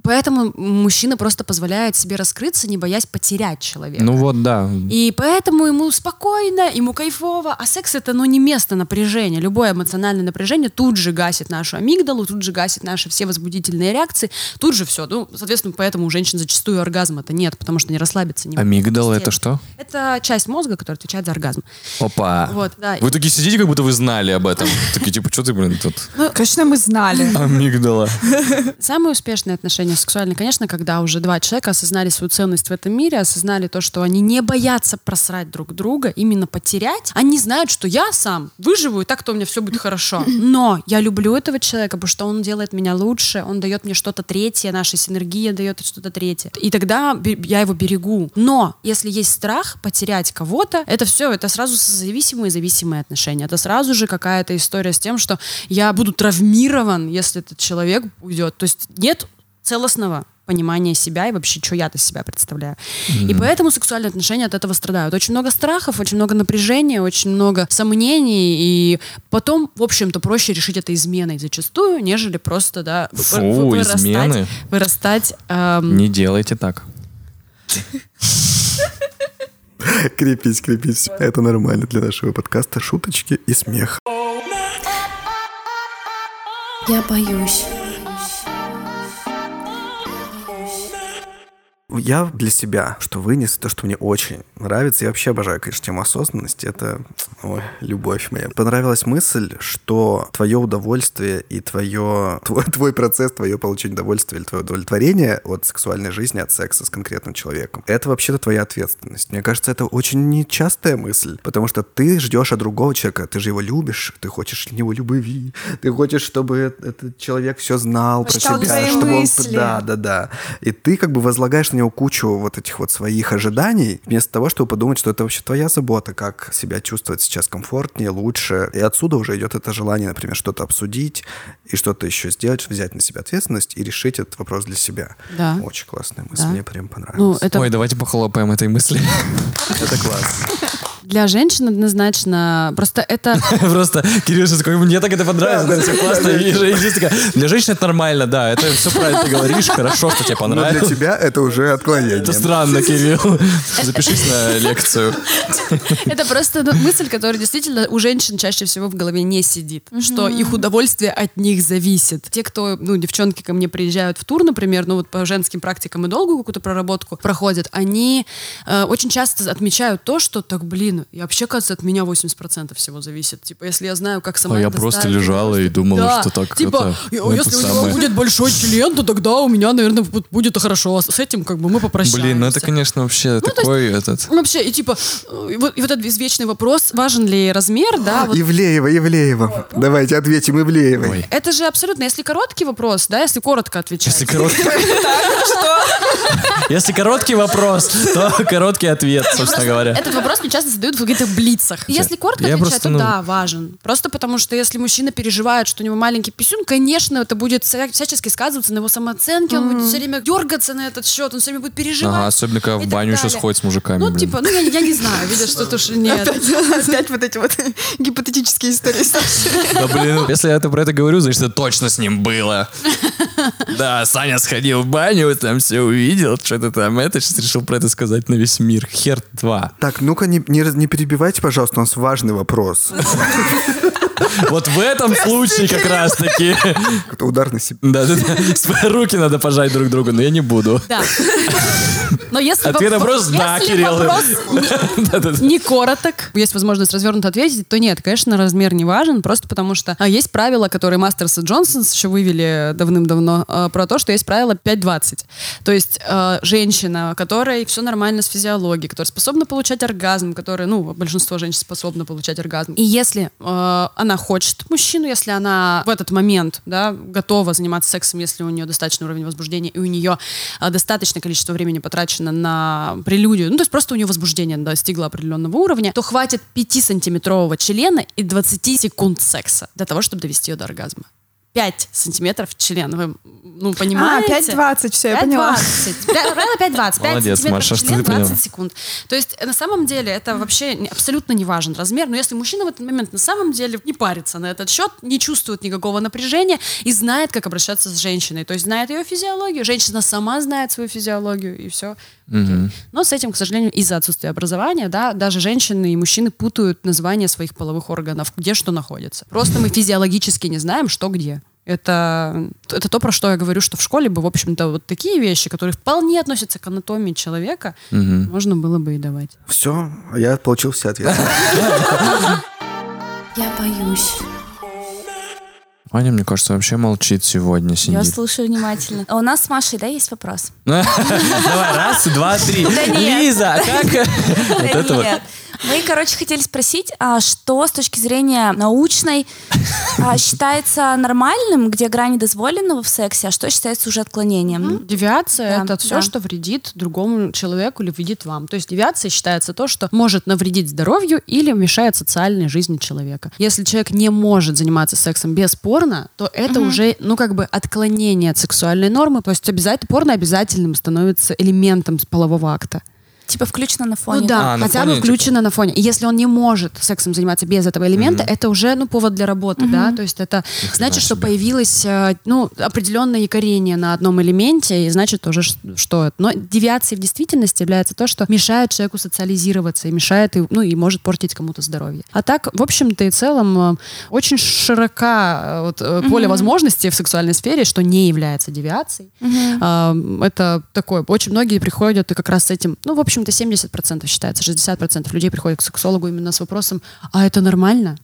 Поэтому мужчина просто позволяет себе раскрыться, не боясь потерять человека. Ну вот, да. И поэтому ему спокойно, ему кайфово. А секс это, ну, не место напряжения. Любое эмоциональное напряжение тут же гасит нашу амигдалу, тут же гасит наши все возбудительные реакции. Тут же все. Ну, соответственно, поэтому у женщин зачастую оргазма-то нет, потому что не расслабиться не. Амигдала это что? Это часть мозга, которая отвечает за оргазм. Опа. Вот, да. Вы такие сидите, как будто вы знали об этом. Такие, типа, что ты, блин, тут? Конечно, мы знали. Амигдала. Самые успешные отношения сексуальные, конечно, когда уже два человека осознали свою ценность в этом мире, осознали то, что они не боятся просрать друг друга, именно потерять. Они знают, что я сам выживу, и так-то у меня все будет хорошо. Но я люблю этого человека, потому что он делает меня лучше, он дает мне что-то третье, наша синергия дает что-то третье. И тогда я его берегу. Но если есть страх потерять кого-то, это все, это сразу созависимые и зависимые отношения. Это сразу же какая-то история с тем, что я буду травмирован, если этот человек уйдет. То есть нет целостного понимания себя и вообще, что я-то себя представляю. И поэтому сексуальные отношения от этого страдают. Очень много страхов, очень много напряжения, очень много сомнений, и потом, в общем-то, проще решить это изменой зачастую, нежели просто, да, Фу, вы- вырастать, измены. вырастать эм, Не делайте так. Крепись, крепись. Это нормально для нашего подкаста. Шуточки и смех. Я боюсь. Я для себя, что вынес, то, что мне очень нравится. Я вообще обожаю, конечно, тему осознанности. Это ой, любовь моя. Понравилась мысль, что твое удовольствие и твое, твой, твой процесс, твое получение удовольствия или твое удовлетворение от сексуальной жизни, от секса с конкретным человеком, это вообще-то твоя ответственность. Мне кажется, это очень нечастая мысль, потому что ты ждешь от другого человека, ты же его любишь, ты хочешь от него любви, ты хочешь, чтобы этот человек все знал про Прочитал тебя, чтобы он... мысли. Да, да, да. И ты как бы возлагаешь него кучу вот этих вот своих ожиданий, вместо того, чтобы подумать, что это вообще твоя забота, как себя чувствовать сейчас комфортнее, лучше. И отсюда уже идет это желание, например, что-то обсудить и что-то еще сделать, взять на себя ответственность и решить этот вопрос для себя. Да. Очень классная мысль, Да. мне прям ну, понравилась. это Ой, давайте похлопаем этой мысли. Это классно. Для женщин однозначно. Просто это Просто Кирилл такой, мне так это понравилось, да, все классно. И женщина такая, для женщин это нормально, да, это все правильно ты говоришь, хорошо, что тебе Но для понравилось. тебя это уже отклонение. Это странно, Кирилл. Запишись на лекцию. Это просто ну, мысль, которая действительно у женщин чаще всего в голове не сидит, что их удовольствие от них зависит. Те, кто, ну, девчонки ко мне приезжают в тур, например, ну вот по женским практикам и долгую какую-то проработку проходят, они э, очень часто отмечают то, что так, блин, и вообще, кажется, от меня 80% всего зависит. Типа, если я знаю, как сама А я просто ставить, лежала и думала, Да, что так типа, это, ну, если у него будет большой член, то тогда у меня, наверное, будет- хорошо. А с этим как бы мы попрощаемся. Блин, ну это, конечно, вообще такой этот... Ну, Вообще, и типа, э, и вот, и вот этот извечный вопрос, важен ли размер, да, вот Ивлеева, Ивлеева. Давайте ответим Ивлеевой. Ой. это же абсолютно, если короткий вопрос, да, если коротко отвечать. Если короткий... Если короткий вопрос, то короткий ответ, собственно говоря. Этот вопрос мне часто задают задают в каких-то блицах. Если коротко Я отвечать, просто, то ну- да, важен. Просто потому что если мужчина переживает, что у него маленький писюн, конечно, это будет вся- всячески сказываться на его самооценке, он будет все время дергаться на этот счет, он все время будет переживать. Ага, особенно когда в баню еще сходит с мужиками. Ну, блин. типа, ну, я, я не знаю, видишь, что то что нет. Опять вот эти вот гипотетические истории. Да блин, если я это про это говорю, значит, это точно с ним было. Да, Саня сходил в баню, там все увидел, что-то там это, сейчас решил про это сказать на весь мир. Хер два. Так, ну-ка не, не, раз- не перебивайте, пожалуйста, у нас важный вопрос. Вот в этом случае как раз-таки. Это удар на себя. Свои руки надо пожать друг другу, но я не буду. Да. Но если Ответ на воп- вопрос «да, если Кирилл». вопрос Да-да-да. не короток, есть возможность развернуто ответить, то нет, конечно, размер не важен, просто потому что а, есть правила, которые Мастерс и Джонсонс еще вывели давным-давно, а, про то, что есть правило 5-20. То есть а, женщина, которой все нормально с физиологией, которая способна получать оргазм, которая, ну, большинство женщин способно получать оргазм. И если а, она хочет мужчину, если она в этот момент, да, готова заниматься сексом, если у нее достаточный уровень возбуждения, и у нее а, достаточное количество времени потрачено на прелюдию, ну, то есть просто у нее возбуждение достигло определенного уровня, то хватит 5-сантиметрового члена и 20 секунд секса для того, чтобы довести ее до оргазма. 5 сантиметров член, вы, ну, А, понимаете? 5.20, все, я поняла. 5.20. Пя- Правильно 5.20. 5 Молодец, сантиметров Маша, что член, ты поняла. 20 секунд. То есть на самом деле это вообще абсолютно не важен размер, но если мужчина в этот момент на самом деле не парится на этот счет, не чувствует никакого напряжения и знает, как обращаться с женщиной, то есть знает ее физиологию, женщина сама знает свою физиологию и все. Но с этим, к сожалению, из-за отсутствия образования, да, даже женщины и мужчины путают название своих половых органов, где что находится. Просто мы физиологически не знаем, что где. Это, это то, про что я говорю, что в школе бы, в общем-то, вот такие вещи, которые вполне относятся к анатомии человека, можно было бы и давать. Все, я получил все ответы. Я боюсь. Аня, мне кажется, вообще молчит сегодня, Я сидит. слушаю внимательно. А у нас с Машей, да, есть вопрос? Давай, раз, два, три. Лиза, а как? Вот это вот. Мы, короче, хотели спросить, а что с точки зрения научной а, считается нормальным, где грани дозволенного в сексе, а что считается уже отклонением? Девиация Да, это все, да. что вредит другому человеку или вредит вам. То есть девиация считается то, что может навредить здоровью или мешает социальной жизни человека. Если человек не может заниматься сексом без порно, то это уже, ну, как бы отклонение от сексуальной нормы. То есть обязательно порно обязательным становится элементом полового акта. Типа включено на фоне. Ну да, А, хотя фоне, бы включено на фоне. И если он не может сексом заниматься без этого элемента, это уже ну повод для работы, да. То есть это значит, что себе. появилось э, ну определенное якорение на одном элементе, и значит тоже что это. Но девиацией в действительности является то, что мешает человеку социализироваться и мешает и, ну и может портить кому-то здоровье. А так, в общем-то и целом, э, очень широка э, вот, э, поле возможностей в сексуальной сфере, что не является девиацией. А, Это такое, очень многие приходят и как раз с этим, ну, в общем-то, 70% считается, 60% людей приходят к сексологу именно с вопросом, а это нормально?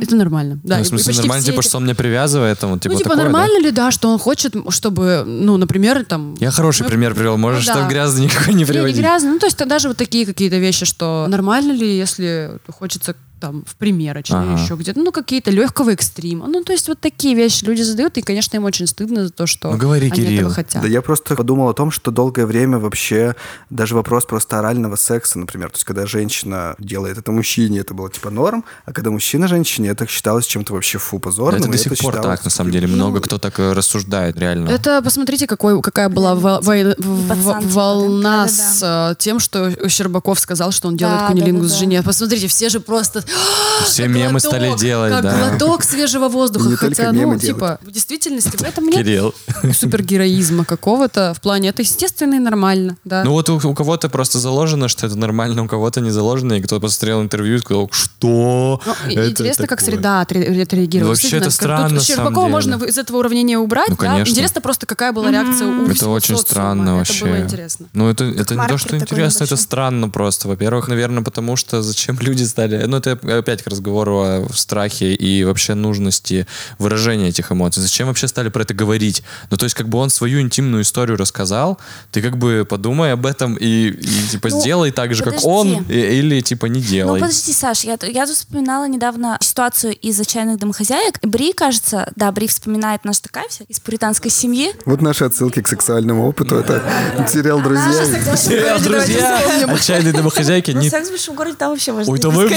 Это нормально. Да, Ну, в смысле, нормально, типа, эти- что он меня привязывает, там, вот, типа, ну, типа, такое, да? нормально ли, да, что он хочет, чтобы, ну, например, там... Я хороший Ну, пример привел, можешь да. там грязный никакой не Не, не приводить. грязно. Ну, то есть даже вот такие какие-то вещи, что нормально ли, если хочется там в примерочной Ага. еще где-то, ну, какие-то легкого экстрима. Ну, то есть вот такие вещи люди задают, и, конечно, им очень стыдно за то, что Ну, говори, они Кирилл. этого хотят. Да я просто подумал о том, что долгое время вообще даже вопрос просто орального секса, например, то есть когда женщина делает это мужчине, это было типа норм, а когда мужчина женщине, это считалось чем-то вообще фу позорным. Это до сих пор считалось так, на самом деле. Много ну, кто так э, рассуждает, реально. Это посмотрите, какой, какая была во- во- в- пацан, типа, волна да? с э, тем, что Щербаков сказал, что он делает Да, кунилингус да, да, да. жене. Посмотрите, все же просто... Все как мемы глоток, стали делать, как да. глоток свежего воздуха. Хотя, ну, типа, в действительности в этом нет Кирилл. супергероизма какого-то в плане. Это естественно и нормально, да. Ну вот у, у кого-то просто заложено, что это нормально, у кого-то не заложено, и кто посмотрел интервью и сказал, что Ну, это интересно, как такое?» среда отре- отреагировала. Вообще это странно, Тут на самом Щербакова деле. можно из этого уравнения убрать, Ну, да? конечно. Интересно просто, какая была реакция у Это очень социума. странно вообще. Это было интересно. Ну, это, это не то, что интересно, это странно просто. Во-первых, наверное, потому что зачем люди стали... Ну, это опять к разговору о страхе и вообще нужности выражения этих эмоций. Зачем вообще стали про это говорить? Ну, то есть, как бы он свою интимную историю рассказал, ты как бы подумай об этом и, и типа, Ну, сделай так же, как подожди. он, и- или, типа, не Ну, делай. подожди, Саш, я, я тут вспоминала недавно ситуацию из «Отчаянных домохозяек». Бри, кажется, да, Бри вспоминает наш такая вся из пуританской семьи. Вот наши отсылки к сексуальному опыту. Это сериал «Друзья». Сериал «Друзья», отчаянные домохозяйки. Ну, не- секс в большом городе там вообще можно Ой, там вообще,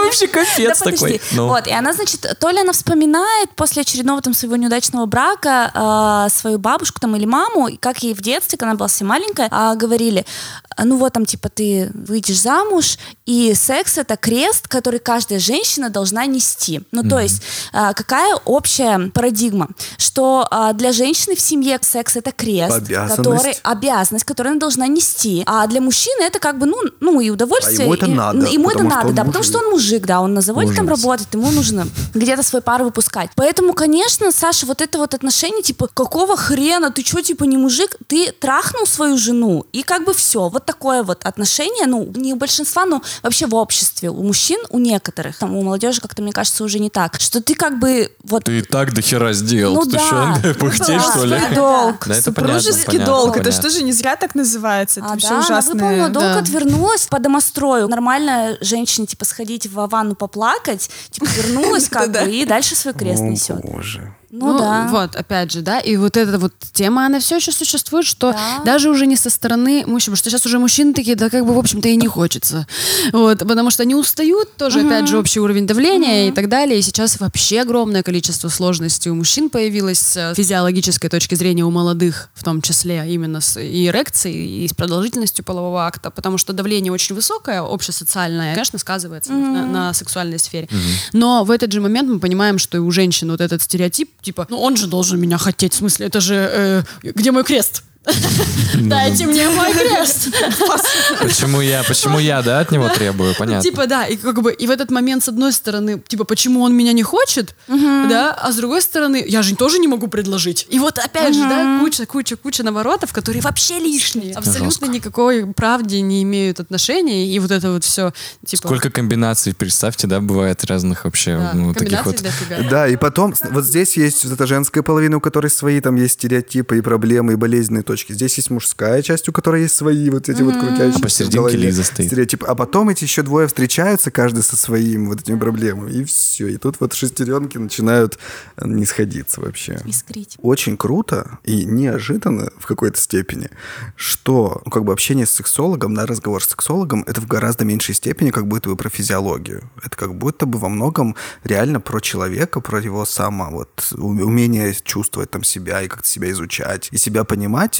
там вообще капец такой. Ну. Вот, и она, значит, то ли она вспоминает после очередного там своего неудачного брака э, свою бабушку там или маму, и как ей в детстве, когда она была совсем маленькая, а, говорили, а, ну вот там, типа, ты выйдешь замуж, и секс — это крест, который каждая женщина должна нести. Ну, то есть, а, какая общая парадигма? Что а, для женщины в семье секс — это крест, Обязанность. который обязанность, которую она должна нести. А для мужчины это как бы, ну, ну и удовольствие. А ему это и- надо, Ему это надо, да, потому что он мужик, да, он на заводе там Ужас. работает, ему нужно где-то свой пар выпускать. Поэтому, конечно, Саша, вот это вот отношение, типа, какого хрена, ты что, типа, не мужик? Ты трахнул свою жену, и как бы все. Вот такое вот отношение, ну, не у большинства, но вообще в обществе. У мужчин, у некоторых, там, у молодежи как-то, мне кажется, уже не так. Что ты как бы, вот, Ты и так до хера сделал. Ну ты да. что, пыхтишь, Да, что ли? долг, Да, это понятно, супружеский понятно, долг. Это что же не зря так называется? Это А, вообще да, она ужасное. выполнила долг, да. отвернулась по домострою. Нормально женщине, типа, сходить в ванну поплакать, типа, вернулась как бы и дальше свой крест несет. боже. Ну, да. Вот, опять же, да, и вот эта вот тема, она все еще существует, что Да. даже уже не со стороны мужчин, потому что сейчас уже мужчины такие, да как бы, в общем-то, и не хочется. Вот, потому что они устают, тоже, опять же, общий уровень давления и так далее, и сейчас вообще огромное количество сложностей у мужчин появилось с физиологической точки зрения у молодых, в том числе именно с и эрекцией, и с продолжительностью полового акта, потому что давление очень высокое, общесоциальное, конечно, сказывается на, на сексуальной сфере. Но в этот же момент мы понимаем, что и у женщин вот этот стереотип, типа, ну он же должен меня хотеть, в смысле, это же, э, где мой крест? Дайте мне мой крест. Почему я, почему я, да, от него требую, понятно. Типа, да, и как бы, и в этот момент, с одной стороны, типа, почему он меня не хочет, да, а с другой стороны, я же тоже не могу предложить. И вот опять же, да, куча, куча, куча наворотов, которые вообще лишние, абсолютно никакой правде не имеют отношения, и вот это вот все, типа... Сколько комбинаций, представьте, да, бывает разных вообще, ну, таких вот. Да, и потом, вот здесь есть вот эта женская половина, у которой свои там есть стереотипы и проблемы, и болезненные точки. Здесь есть мужская часть, у которой есть свои вот эти вот крутящиеся А посерединке Лиза стоит. стереотипы. А потом эти еще двое встречаются, каждый со своим вот этими проблемами, и все. И тут вот шестеренки начинают э, не сходиться вообще. Искрить. Очень круто и неожиданно в какой-то степени, что ну, как бы общение с сексологом, да, разговор с сексологом, это в гораздо меньшей степени как будто бы про физиологию. Это как будто бы во многом реально про человека, про его само вот умение чувствовать там себя и как-то себя изучать и себя понимать,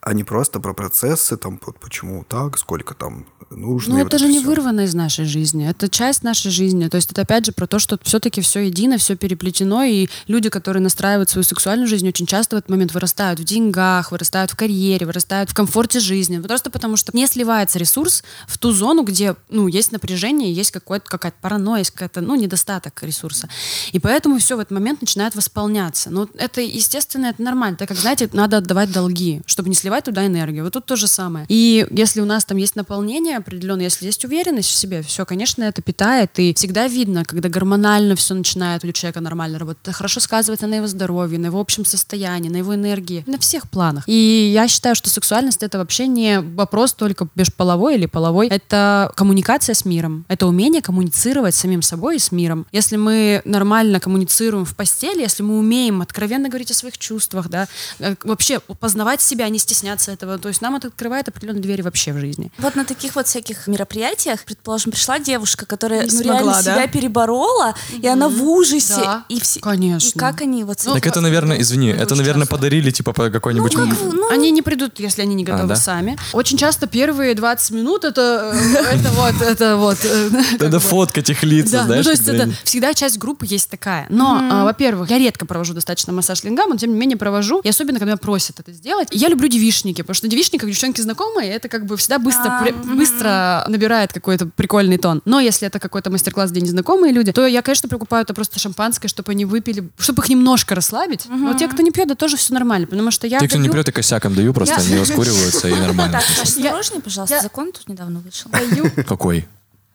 а не просто про процессы, там вот почему так, сколько там нужно. Ну, это вот же не всё. вырвано из нашей жизни. Это часть нашей жизни. То есть это опять же про то, что все-таки все едино, все переплетено, и люди, которые настраивают свою сексуальную жизнь, очень часто в этот момент вырастают в деньгах, вырастают в карьере, вырастают в комфорте жизни. Просто потому что не сливается ресурс в ту зону, где ну, есть напряжение, есть какая-то паранойя, есть какая-то, ну, недостаток ресурса. И поэтому все в этот момент начинает восполняться. Ну, это естественно, это нормально. Так как, знаете, надо отдавать долги, чтобы не сливать туда энергию. Вот тут то же самое. И если у нас там есть наполнение определенное, если есть уверенность в себе, все, конечно, это питает. И всегда видно, когда гормонально все начинает у человека нормально работать. Это хорошо сказывается на его здоровье, на его общем состоянии, на его энергии, на всех планах. И я считаю, что сексуальность это вообще не вопрос только межполовой или половой. Это коммуникация с миром. Это умение коммуницировать с самим собой и с миром. Если мы нормально коммуницируем в постели, если мы умеем откровенно говорить о своих чувствах, да, э, вообще познавать себя, не стесняться этого, то есть нам это открывает определенные двери вообще в жизни. Вот на таких вот всяких мероприятиях, предположим, пришла девушка, которая ну, смогла, реально да? себя переборола, и она в ужасе. Да, и все, конечно. И как они вот... Ну, Так это, наверное, извини, это, наверное, часто. подарили, типа, по какой-нибудь... ну, как, ну, Они не придут, если они не готовы да? сами. Очень часто первые 20 минут это, э, это вот, это вот. э, как Надо бы. фоткать их лица, Да, знаешь? ну то есть это всегда часть группы есть такая. Но, а, во-первых, я редко провожу достаточно массаж лингам, но тем не менее провожу. И особенно, когда меня просят это сделать. Я люблю девишники, потому что на девишниках девчонки знакомые, это как бы всегда быстро, А, при- быстро набирает какой-то прикольный тон. Но если это какой-то мастер-класс, где незнакомые люди, то я, конечно, покупаю это просто шампанское, чтобы они выпили, чтобы их немножко расслабить. Но те, кто не пьет, да тоже все нормально, потому что я Те, кто не прет, и косяком даю, просто Я- они раскуриваются, и нормально. Так, осторожнее, пожалуйста, закон тут недавно вышел. даю Какой?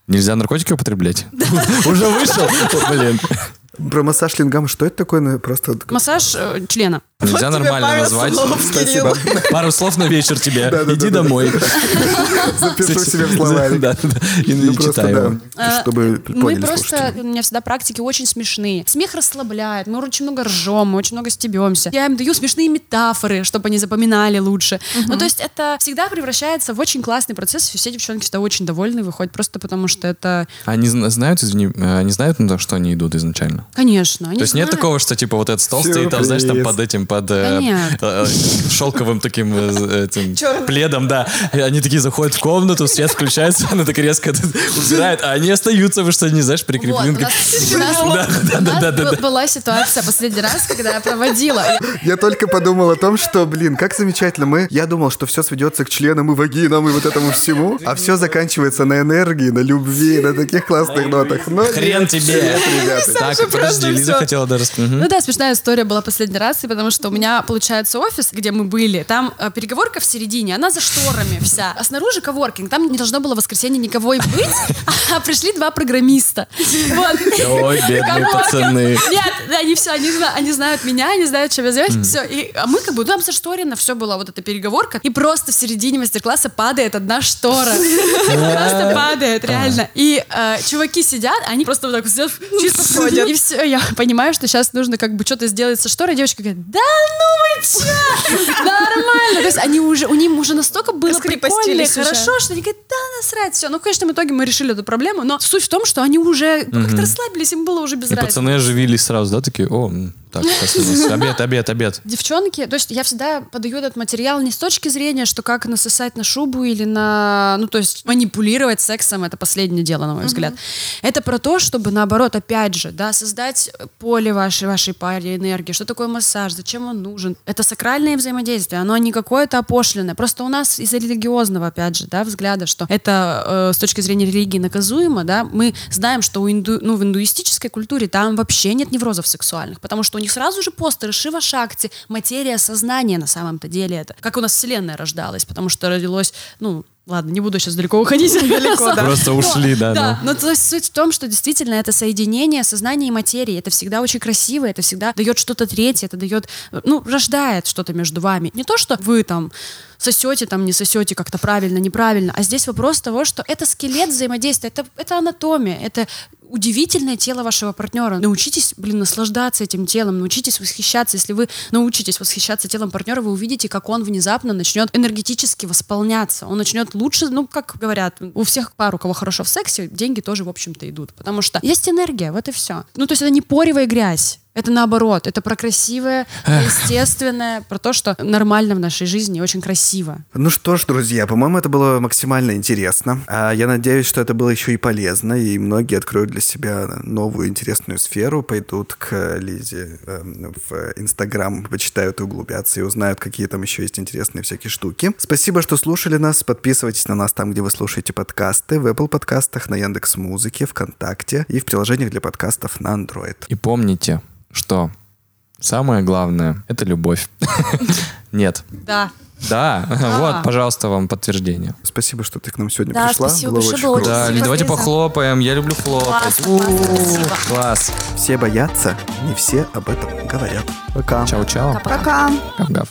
Нельзя наркотики употреблять? Уже вышел? Блин. Про массаж лингам, что это такое? Ну, Просто... Массаж э, члена. Нельзя тебе нормально назвать. слов, Спасибо. Пару слов на вечер тебе. Иди домой. Запишу себе в словарик. Да, да, и Ну, его. да, чтобы Мы просто, слушатели. у меня всегда практики очень смешные. Смех расслабляет, мы очень много ржем, мы очень много стебемся. Я им даю смешные метафоры, чтобы они запоминали лучше. Ну, то есть это всегда превращается в очень классный процесс, и все девчонки всегда очень довольны выходят, просто потому что это, Они зна- знают, извини, э, они знают на то, что они идут изначально? Конечно, они То есть нет знают. такого, что типа вот этот стол стоит, там, знаешь, там Сюрприз. под этим, под э, нет. э, шелковым таким э, этим пледом, да. И они такие заходят в комнату, свет включается, она так резко убирает, а они остаются, потому что они, знаешь, Вот, прикреплены. у как- нас, у нас- Да, да, у нас да, да, был- да. была ситуация последний раз, когда я проводила. Я только подумал о том, что, блин, как замечательно. Мы, я думал, что все сведется к членам и вагинам и вот этому всему, а все заканчивается на энергии, на любви, на таких классных нотах. Но Хрен нет, тебе. нет, ребята. Так, подожди, Лиза всё. хотела даже... Мгм. Ну да, смешная история была последний раз, и потому что у меня, получается, офис, где мы были, там э, переговорка в середине, она за шторами вся, а снаружи коворкинг, там не должно было в воскресенье никого и быть, а пришли два программиста. Ой, бедные пацаны. Нет, они все, они, зна- они знают меня, они знают, чем я занимаюсь, все. И, а мы как бы, ну, там зашторено, все была вот эта переговорка, и просто в середине мастер-класса падает одна штора. Просто падает, реально. И э, чуваки сидят, они просто вот так вот сидят, чисто ходят. И все, я понимаю, что сейчас нужно как бы что-то сделать со шторой. Девочка говорит, да ну вы че? Нормально. То есть они уже, у них уже настолько было прикольно, и хорошо, что они говорят, да насрать, все. Ну, в конечном итоге мы решили эту проблему, но суть в том, что они уже ну, как-то расслабились, им было уже без И разницы. пацаны оживились сразу, да, такие, о, так, обед, обед, обед. Девчонки, то есть я всегда подаю этот материал не с точки зрения, что как насосать на шубу или на, ну то есть манипулировать сексом, это последнее дело, на мой взгляд. Это про то, чтобы наоборот, опять же, да, создать поле вашей, вашей паре энергии, что такое массаж, зачем он нужен. Это сакральное взаимодействие, оно не какое-то опошленное. Просто у нас из-за религиозного, опять же, да, взгляда, что это э, с точки зрения религии наказуемо, да, мы знаем, что у инду, ну, в индуистической культуре там вообще нет неврозов сексуальных, потому что у них сразу же постеры Шива Шакти, материя сознания на самом-то деле это. Как у нас Вселенная рождалась, потому что родилось, ну, Ладно, не буду сейчас далеко уходить. Далеко, да. Просто ушли, да, Да, но то есть суть в том, что действительно это соединение сознания и материи. Это всегда очень красиво, это всегда дает что-то третье, это дает, ну, рождает что-то между вами. Не то, что вы там сосете, там не сосете как-то правильно, неправильно, а здесь вопрос того, что это скелет взаимодействия, это, это анатомия, это удивительное тело вашего партнера. Научитесь, блин, наслаждаться этим телом, научитесь восхищаться. Если вы научитесь восхищаться телом партнера, вы увидите, как он внезапно начнет энергетически восполняться. Он начнет лучше, ну, как говорят, у всех пар, у кого хорошо в сексе, деньги тоже, в общем-то, идут. Потому что есть энергия, вот и все. Ну, то есть это не поревая грязь. Это наоборот, это про красивое, естественное, про то, что нормально в нашей жизни и очень красиво. Ну что ж, друзья, по-моему, это было максимально интересно. А Я надеюсь, что это было еще и полезно, и многие откроют для себя новую интересную сферу, пойдут к Лизе эм, в Инстаграм, почитают и углубятся, и узнают, какие там еще есть интересные всякие штуки. Спасибо, что слушали нас. Подписывайтесь на нас там, где вы слушаете подкасты, в Apple подкастах, на Яндекс Музыке, ВКонтакте и в приложениях для подкастов на Android. И помните, что самое главное — это любовь. Нет. Да. Да, вот, пожалуйста, вам подтверждение. Спасибо, что ты к нам сегодня Да, пришла. спасибо Было большое, очень было круто. Да, давайте похлопаем. Я люблю хлопать. Класс. Все боятся, не все об этом говорят. Пока. Чао-чао. Пока. Гав-гав.